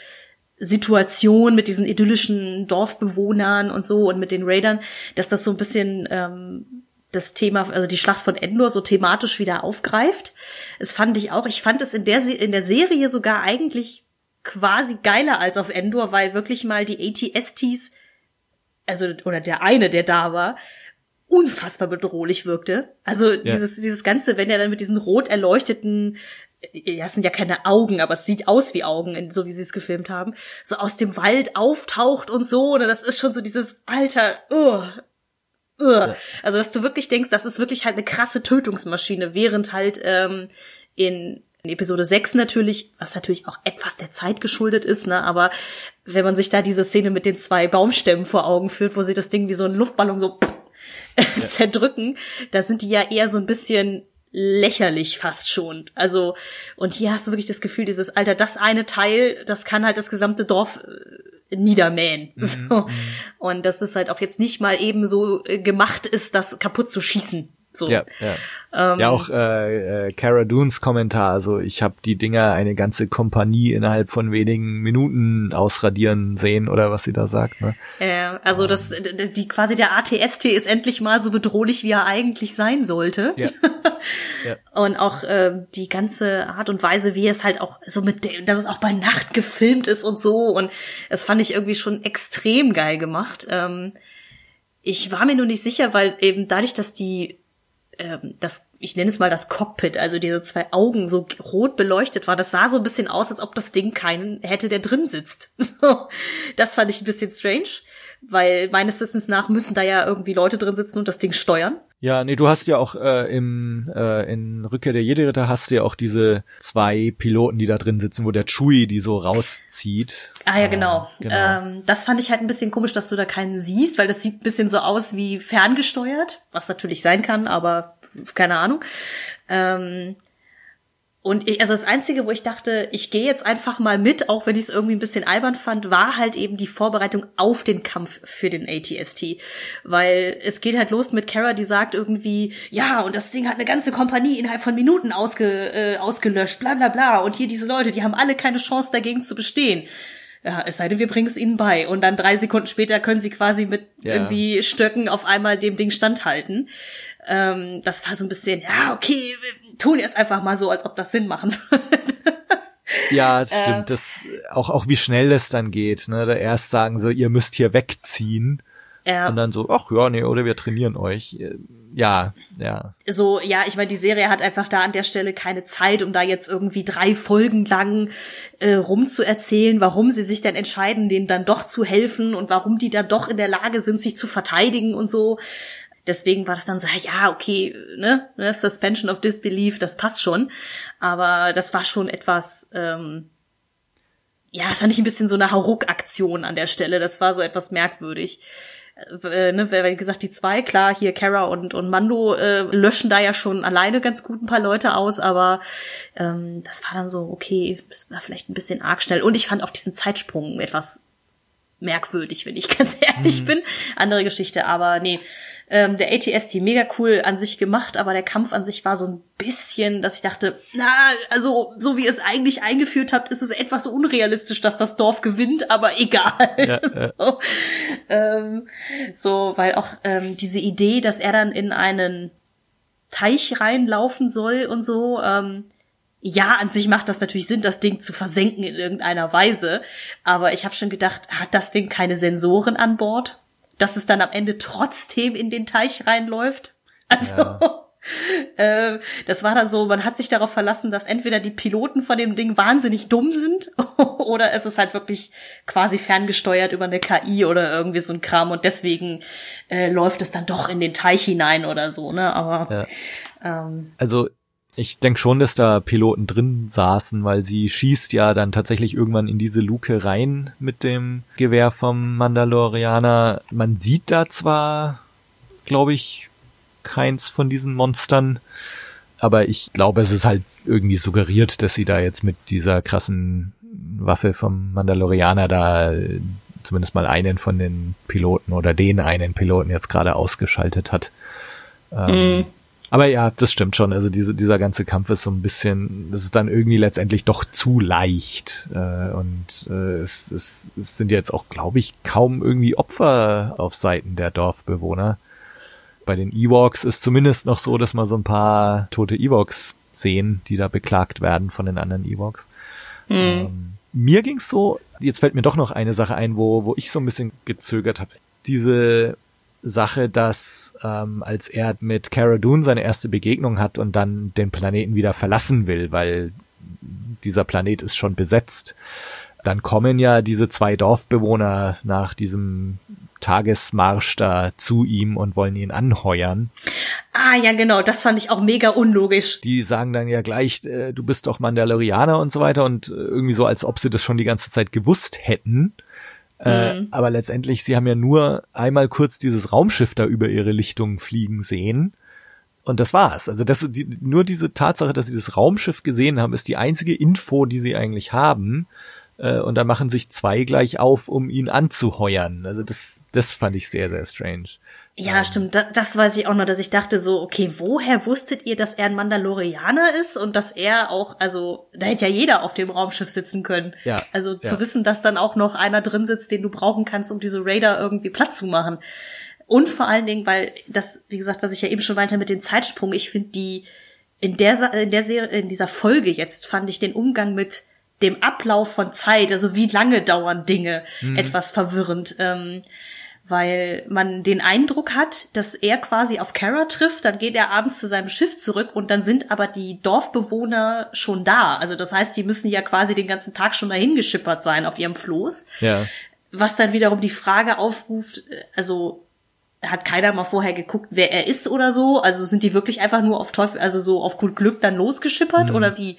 Situation mit diesen idyllischen Dorfbewohnern und so und mit den Raidern, dass das so ein bisschen ähm, das Thema, also die Schlacht von Endor so thematisch wieder aufgreift. Es fand ich auch, ich fand es in der, in der Serie sogar eigentlich quasi geiler als auf Endor, weil wirklich mal die ATSTs, also, oder der eine, der da war, unfassbar bedrohlich wirkte. Also dieses, dieses Ganze, wenn er dann mit diesen rot erleuchteten, ja, es sind ja keine Augen, aber es sieht aus wie Augen, so wie sie es gefilmt haben, so aus dem Wald auftaucht und so, und das ist schon so dieses Alter, uh, uh. Also, dass du wirklich denkst, das ist wirklich halt eine krasse Tötungsmaschine, während halt ähm, in in Episode 6 natürlich, was natürlich auch etwas der Zeit geschuldet ist, ne, aber wenn man sich da diese Szene mit den zwei Baumstämmen vor Augen führt, wo sie das Ding wie so ein Luftballon so zerdrücken, da sind die ja eher so ein bisschen lächerlich fast schon. Also, und hier hast du wirklich das Gefühl, dieses Alter, das eine Teil, das kann halt das gesamte Dorf äh, niedermähen. So. Und dass es halt auch jetzt nicht mal eben so äh, gemacht ist, das kaputt zu schießen. So. Ja, ja. Ähm, ja, auch äh, äh, Cara Dunes Kommentar, also ich habe die Dinger eine ganze Kompanie innerhalb von wenigen Minuten ausradieren sehen oder was sie da sagt. Ne? Äh, also das, d- die quasi der ATST ist endlich mal so bedrohlich, wie er eigentlich sein sollte. Ja. ja. Und auch äh, die ganze Art und Weise, wie es halt auch so mit, dem, dass es auch bei Nacht gefilmt ist und so. Und das fand ich irgendwie schon extrem geil gemacht. Ähm, ich war mir nur nicht sicher, weil eben dadurch, dass die ähm, das, ich nenne es mal das Cockpit, also diese zwei Augen so rot beleuchtet war, das sah so ein bisschen aus, als ob das Ding keinen hätte, der drin sitzt. Das fand ich ein bisschen strange, weil meines Wissens nach müssen da ja irgendwie Leute drin sitzen und das Ding steuern. Ja, nee, du hast ja auch äh, im äh, in Rückkehr der Jedi-Ritter hast du ja auch diese zwei Piloten, die da drin sitzen, wo der Chewie die so rauszieht. Ah ja, genau. Äh, genau. Ähm, das fand ich halt ein bisschen komisch, dass du da keinen siehst, weil das sieht ein bisschen so aus wie ferngesteuert, was natürlich sein kann, aber keine Ahnung. Ähm, und ich, also das Einzige, wo ich dachte, ich gehe jetzt einfach mal mit, auch wenn ich es irgendwie ein bisschen albern fand, war halt eben die Vorbereitung auf den Kampf für den ATST. Weil es geht halt los mit Kara, die sagt irgendwie, ja, und das Ding hat eine ganze Kompanie innerhalb von Minuten ausge, äh, ausgelöscht, bla bla bla. Und hier diese Leute, die haben alle keine Chance dagegen zu bestehen. Ja, es sei denn, wir bringen es ihnen bei. Und dann drei Sekunden später können sie quasi mit Ja. irgendwie Stöcken auf einmal dem Ding standhalten. Ähm, das war so ein bisschen, ja, okay, tun jetzt einfach mal so, als ob das Sinn machen würde. Ja, das stimmt. Das auch auch wie schnell das dann geht. Ne? Da erst sagen so, ihr müsst hier wegziehen ja. und dann so, ach ja, nee, oder wir trainieren euch. Äh, Ja, ja. so, ja, ich meine, die Serie hat einfach da an der Stelle keine Zeit, um da jetzt irgendwie drei Folgen lang äh, rumzuerzählen, warum sie sich denn entscheiden, denen dann doch zu helfen und warum die dann doch in der Lage sind, sich zu verteidigen und so. Deswegen war das dann so, ja, okay, ne, ne Suspension of Disbelief, das passt schon. Aber das war schon etwas, ähm, ja, das fand ich ein bisschen so eine Hauruck-Aktion an der Stelle. Das war so etwas merkwürdig. Äh, ne, weil, wie gesagt, die zwei, klar, hier Kara und, und Mando äh, löschen da ja schon alleine ganz gut ein paar Leute aus, aber ähm, das war dann so, okay, das war vielleicht ein bisschen arg schnell. Und ich fand auch diesen Zeitsprung etwas merkwürdig, wenn ich ganz ehrlich bin. Andere Geschichte, aber nee. Ähm, der ATST mega cool an sich gemacht, aber der Kampf an sich war so ein bisschen, dass ich dachte, na, also so wie ihr es eigentlich eingeführt habt, ist es etwas unrealistisch, dass das Dorf gewinnt, aber egal. Ja, ja. so, ähm, so, weil auch ähm, diese Idee, dass er dann in einen Teich reinlaufen soll und so, ähm, ja, an sich macht das natürlich Sinn, das Ding zu versenken in irgendeiner Weise. Aber ich habe schon gedacht, hat das Ding keine Sensoren an Bord? Dass es dann am Ende trotzdem in den Teich reinläuft? Also, äh, das war dann so, man hat sich darauf verlassen, dass entweder die Piloten von dem Ding wahnsinnig dumm sind oder es ist halt wirklich quasi ferngesteuert über eine KI oder irgendwie so ein Kram und deswegen äh, läuft es dann doch in den Teich hinein oder so, ne? Aber ähm, Also ich denke schon, dass da Piloten drin saßen, weil sie schießt ja dann tatsächlich irgendwann in diese Luke rein mit dem Gewehr vom Mandalorianer. Man sieht da zwar, glaube ich, keins von diesen Monstern, aber ich glaube, es ist halt irgendwie suggeriert, dass sie da jetzt mit dieser krassen Waffe vom Mandalorianer da äh, zumindest mal einen von den Piloten oder den einen Piloten jetzt gerade ausgeschaltet hat. Ähm, aber ja, das stimmt schon. Also diese, dieser ganze Kampf ist so ein bisschen, das ist dann irgendwie letztendlich doch zu leicht. Äh, und äh, es, es, es sind jetzt auch, glaube ich, kaum irgendwie Opfer auf Seiten der Dorfbewohner. Bei den Ewoks ist zumindest noch so, dass man so ein paar tote Ewoks sehen, die da beklagt werden von den anderen Ewoks. Ähm, mir ging's so, jetzt fällt mir doch noch eine Sache ein, wo, wo ich so ein bisschen gezögert habe. Diese Sache, dass ähm, als er mit Cara Dune seine erste Begegnung hat und dann den Planeten wieder verlassen will, weil dieser Planet ist schon besetzt, dann kommen ja diese zwei Dorfbewohner nach diesem Tagesmarsch da zu ihm und wollen ihn anheuern. ah ja, genau, das fand ich auch mega unlogisch. Die sagen dann ja gleich, äh, du bist doch Mandalorianer und so weiter und äh, irgendwie so, als ob sie das schon die ganze Zeit gewusst hätten. Äh, aber letztendlich, sie haben ja nur einmal kurz dieses Raumschiff da über ihre Lichtung fliegen sehen. Und das war's. Also das, die, nur diese Tatsache, dass sie das Raumschiff gesehen haben, ist die einzige Info, die sie eigentlich haben. Äh, und da machen sich zwei gleich auf, um ihn anzuheuern. Also das, das fand ich sehr, sehr strange. Ja, stimmt. Da, das weiß ich auch noch, dass ich dachte so, okay, woher wusstet ihr, dass er ein Mandalorianer ist und dass er auch, also da hätte ja jeder auf dem Raumschiff sitzen können. Ja, Also ja. zu wissen, dass dann auch noch einer drin sitzt, den du brauchen kannst, um diese Raider irgendwie platt zu machen. Und vor allen Dingen, weil das, wie gesagt, was ich ja eben schon meinte mit den Zeitsprung, ich finde die in der in der Serie, in dieser Folge jetzt fand ich den Umgang mit dem Ablauf von Zeit, also wie lange dauern Dinge, etwas verwirrend. Ähm, weil man den Eindruck hat, dass er quasi auf Kara trifft, dann geht er abends zu seinem Schiff zurück und dann sind aber die Dorfbewohner schon da. Also das heißt, die müssen ja quasi den ganzen Tag schon dahin geschippert sein auf ihrem Floß. Ja. Was dann wiederum die Frage aufruft, äh, also hat keiner mal vorher geguckt, wer er ist oder so? Also sind die wirklich einfach nur auf Teufel, also so auf gut Glück dann losgeschippert oder wie?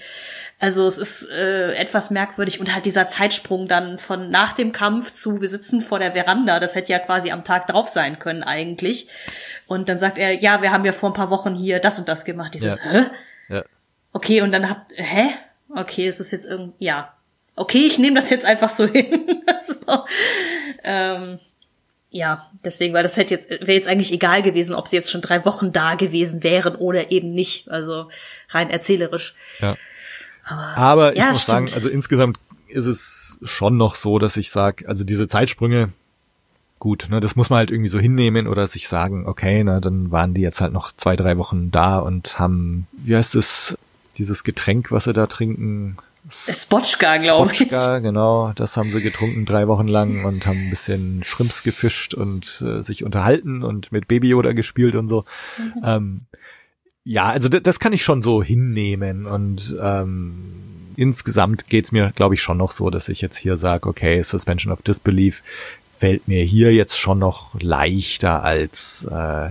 Also es ist äh, etwas merkwürdig und halt dieser Zeitsprung dann von nach dem Kampf zu wir sitzen vor der Veranda, das hätte ja quasi am Tag drauf sein können eigentlich. Und dann sagt er, ja, wir haben ja vor ein paar Wochen hier das und das gemacht. Dieses, Ja. hä? Ja. Okay, und dann habt, hä? Okay, es ist jetzt irgendwie, ja. Okay, ich nehme das jetzt einfach so hin. so. ähm, ja, deswegen, weil das hätte jetzt, wäre jetzt eigentlich egal gewesen, ob sie jetzt schon drei Wochen da gewesen wären oder eben nicht. Also rein erzählerisch. Ja. Aber ich ja, muss sagen, stimmt. also insgesamt ist es schon noch so, dass ich sage, also diese Zeitsprünge, gut, ne, das muss man halt irgendwie so hinnehmen oder sich sagen, okay, na, dann waren die jetzt halt noch zwei, drei Wochen da und haben, wie heißt es, dieses Getränk, was sie da trinken, Spotchka, glaube ich. Spotchka, genau, das haben sie getrunken drei Wochen lang und haben ein bisschen Shrimps gefischt und äh, sich unterhalten und mit Baby Yoda gespielt und so. Ähm, ja, also das kann ich schon so hinnehmen und ähm, insgesamt geht's mir, glaube ich, schon noch so, dass ich jetzt hier sage, okay, Suspension of Disbelief fällt mir hier jetzt schon noch leichter als äh,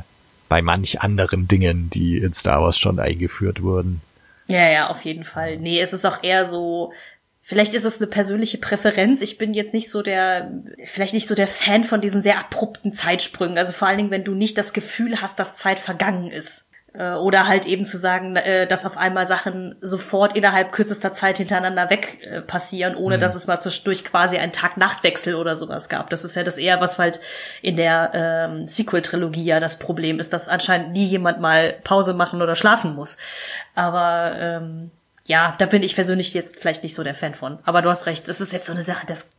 bei manch anderen Dingen, die in Star Wars schon eingeführt wurden. Ja, ja, auf jeden Fall. Nee, es ist auch eher so, vielleicht ist es eine persönliche Präferenz. Ich bin jetzt nicht so der, vielleicht nicht so der Fan von diesen sehr abrupten Zeitsprüngen. Also vor allen Dingen, wenn du nicht das Gefühl hast, dass Zeit vergangen ist. Äh, Oder halt eben zu sagen, äh, dass auf einmal Sachen sofort innerhalb kürzester Zeit hintereinander weg äh, passieren, ohne dass es mal zwischendurch quasi einen Tag-Nacht-Wechsel oder sowas gab. Das ist ja das eher, was halt in der ähm, Sequel-Trilogie ja das Problem ist, dass anscheinend nie jemand mal Pause machen oder schlafen muss. Aber ähm, ja, da bin ich persönlich jetzt vielleicht nicht so der Fan von. Aber du hast recht, das ist jetzt so eine Sache, das,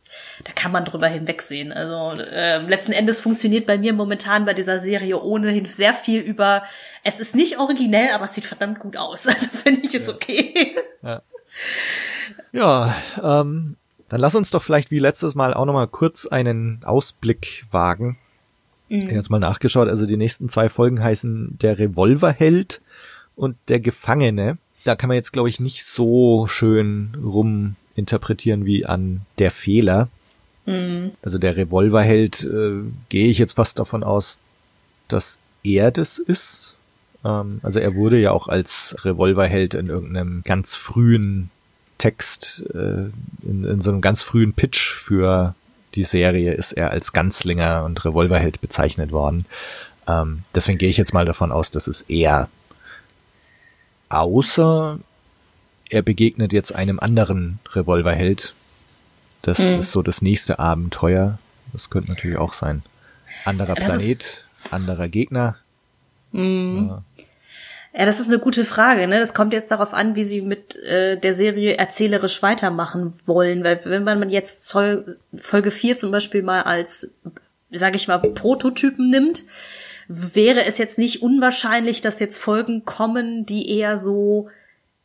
da kann man drüber hinwegsehen. Also ähm, letzten Endes funktioniert bei mir momentan bei dieser Serie ohnehin sehr viel über, es ist nicht originell, aber es sieht verdammt gut aus. Also finde ich es okay. Ja, ähm, dann lass uns doch vielleicht wie letztes Mal auch nochmal kurz einen Ausblick wagen. Hab jetzt mal nachgeschaut, also die nächsten zwei Folgen heißen Der Revolverheld und Der Gefangene. Da kann man jetzt, glaube ich, nicht so schön rum interpretieren wie an Der Fehler. Also der Revolverheld äh, gehe ich jetzt fast davon aus, dass er das ist. Ähm, also er wurde ja auch als Revolverheld in irgendeinem ganz frühen Text, äh, in, in so einem ganz frühen Pitch für die Serie ist er als Ganzlinger und Revolverheld bezeichnet worden. Ähm, deswegen gehe ich jetzt mal davon aus, dass es er. Außer er begegnet jetzt einem anderen Revolverheld. Das ist so das nächste Abenteuer. Das könnte natürlich auch sein. Anderer Das Planet, anderer Gegner. Ja. Ja, das ist eine gute Frage. Ne? Das kommt jetzt darauf an, wie sie mit äh, der Serie erzählerisch weitermachen wollen. Weil wenn man jetzt Zoll, Folge 4 zum Beispiel mal als, sage ich mal, Prototypen nimmt, wäre es jetzt nicht unwahrscheinlich, dass jetzt Folgen kommen, die eher so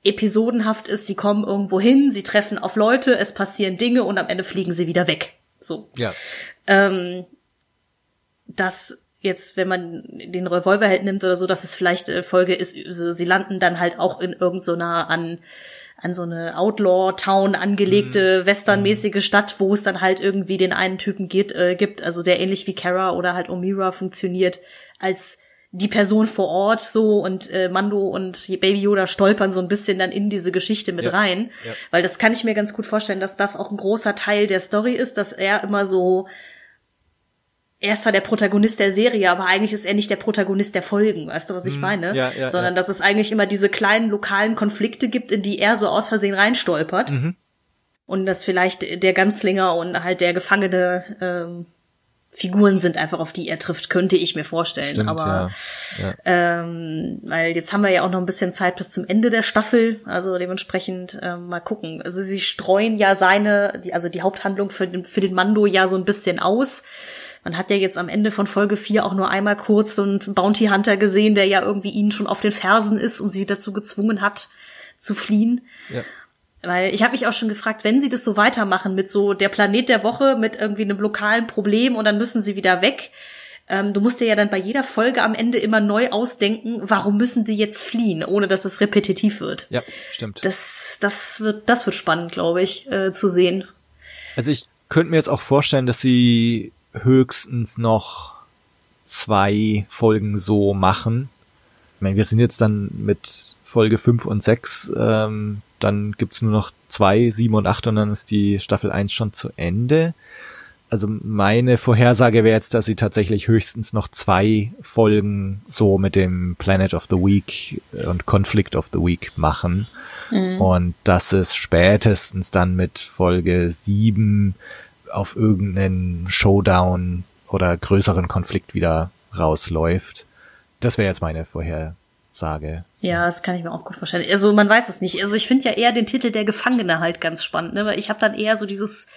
episodenhaft ist. Sie kommen irgendwo hin, sie treffen auf Leute, es passieren Dinge und am Ende fliegen sie wieder weg. So ja. ähm, dass jetzt, wenn man den Revolverheld nimmt oder so, dass es vielleicht äh, Folge ist, so, sie landen dann halt auch in irgendeiner an an so eine Outlaw-Town angelegte westernmäßige Stadt, wo es dann halt irgendwie den einen Typen geht, äh, gibt, also der ähnlich wie Kara oder halt Omira funktioniert, als die Person vor Ort so und äh, Mando und Baby Yoda stolpern so ein bisschen dann in diese Geschichte mit Ja. rein, Ja. weil das kann ich mir ganz gut vorstellen, dass das auch ein großer Teil der Story ist, dass er immer so er ist zwar der Protagonist der Serie, aber eigentlich ist er nicht der Protagonist der Folgen, weißt du, was ich meine? Mhm. ja, ja, Sondern ja. dass es eigentlich immer diese kleinen lokalen Konflikte gibt, in die er so aus Versehen reinstolpert. Mhm. Und dass vielleicht der Ganzlinger und halt der Gefangene ähm, Figuren sind einfach, auf die er trifft, könnte ich mir vorstellen. Stimmt, Aber ja. Ja. ähm, weil jetzt haben wir ja auch noch ein bisschen Zeit bis zum Ende der Staffel, also dementsprechend ähm, mal gucken. Also sie streuen ja seine, die, also die Haupthandlung für den, für den Mando ja so ein bisschen aus. Man hat ja jetzt am Ende von Folge 4 auch nur einmal kurz so einen Bounty Hunter gesehen, der ja irgendwie ihnen schon auf den Fersen ist und sie dazu gezwungen hat, zu fliehen. Ja. Weil ich habe mich auch schon gefragt, wenn sie das so weitermachen mit so der Planet der Woche mit irgendwie einem lokalen Problem und dann müssen sie wieder weg. Ähm, du musst dir ja dann bei jeder Folge am Ende immer neu ausdenken, warum müssen sie jetzt fliehen, ohne dass es repetitiv wird. ja, stimmt. Das, das wird, das wird spannend, glaube ich, äh, zu sehen. Also ich könnte mir jetzt auch vorstellen, dass sie höchstens noch zwei Folgen so machen. Ich meine, wir sind jetzt dann mit Folge 5 und 6, ähm, dann gibt's nur noch zwei, sieben und acht und dann ist die Staffel 1 schon zu Ende. Also meine Vorhersage wäre jetzt, dass sie tatsächlich höchstens noch zwei Folgen so mit dem Planet of the Week und Conflict of the Week machen. Und dass es spätestens dann mit Folge sieben auf irgendeinen Showdown oder größeren Konflikt wieder rausläuft. Das wäre jetzt meine Vorhersage. Ja, das kann ich mir auch gut vorstellen. Also man weiß es nicht. Also ich finde ja eher den Titel der Gefangene halt ganz spannend, ne? Weil ich habe dann eher so dieses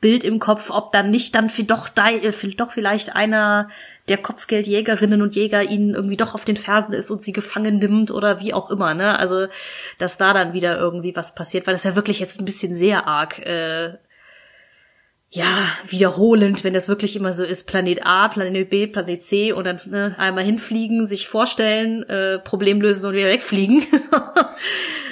Bild im Kopf, ob dann nicht dann für doch, äh, für doch vielleicht einer der Kopfgeldjägerinnen und Jäger ihnen irgendwie doch auf den Fersen ist und sie gefangen nimmt oder wie auch immer, ne? Also dass da dann wieder irgendwie was passiert, weil das ja wirklich jetzt ein bisschen sehr arg äh, ja, wiederholend, wenn das wirklich immer so ist, Planet A, Planet B, Planet C und dann ne, einmal hinfliegen, sich vorstellen, äh, Problem lösen und wieder wegfliegen.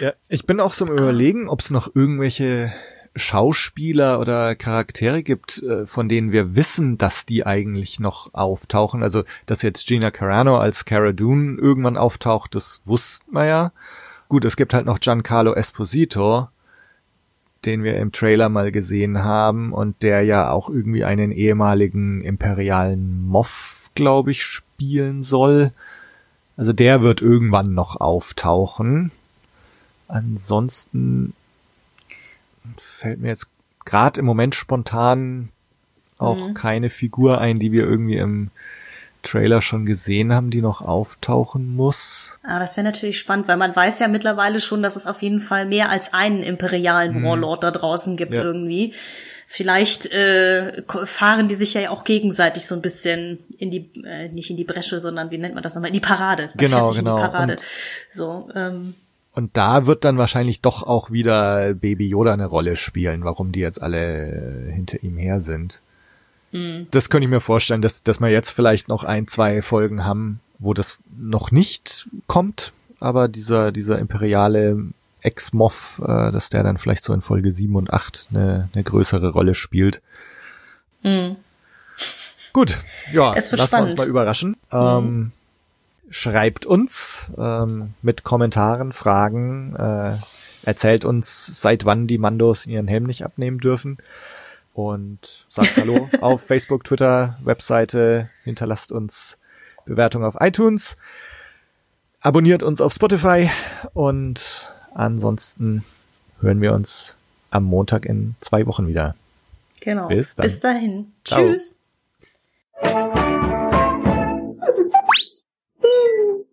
Ja, ich bin auch so im Überlegen, ob es noch irgendwelche Schauspieler oder Charaktere gibt, äh, von denen wir wissen, dass die eigentlich noch auftauchen. Also, dass jetzt Gina Carano als Cara Dune irgendwann auftaucht, das wussten wir ja. Gut, es gibt halt noch Giancarlo Esposito, den wir im Trailer mal gesehen haben und der ja auch irgendwie einen ehemaligen imperialen Moff, glaube ich, spielen soll. Also der wird irgendwann noch auftauchen. Ansonsten fällt mir jetzt gerade im Moment spontan auch keine Figur ein, die wir irgendwie im Trailer schon gesehen haben, die noch auftauchen muss. Aber das wäre natürlich spannend, weil man weiß ja mittlerweile schon, dass es auf jeden Fall mehr als einen imperialen Warlord da draußen gibt Ja. irgendwie. Vielleicht äh, fahren die sich ja auch gegenseitig so ein bisschen in die, äh, nicht in die Bresche, sondern wie nennt man das nochmal, in die Parade. Man Genau, genau. In die Parade. Und- so, ähm, Und da wird dann wahrscheinlich doch auch wieder Baby Yoda eine Rolle spielen, warum die jetzt alle hinter ihm her sind. Das könnte ich mir vorstellen, dass, dass wir jetzt vielleicht noch ein, zwei Folgen haben, wo das noch nicht kommt, aber dieser, dieser imperiale Ex-Moff, äh, dass der dann vielleicht so in Folge 7 und 8 eine, eine größere Rolle spielt. Gut, ja, Es wird lassen wir uns spannend. mal überraschen. Ähm, schreibt uns ähm, mit Kommentaren, Fragen, äh, erzählt uns, seit wann die Mandos ihren Helm nicht abnehmen dürfen und sagt Hallo auf Facebook, Twitter, Webseite, hinterlasst uns Bewertungen auf iTunes, abonniert uns auf Spotify und ansonsten hören wir uns am Montag in zwei Wochen wieder. genau. Bis dann. Bis dahin. Ciao. Tschüss.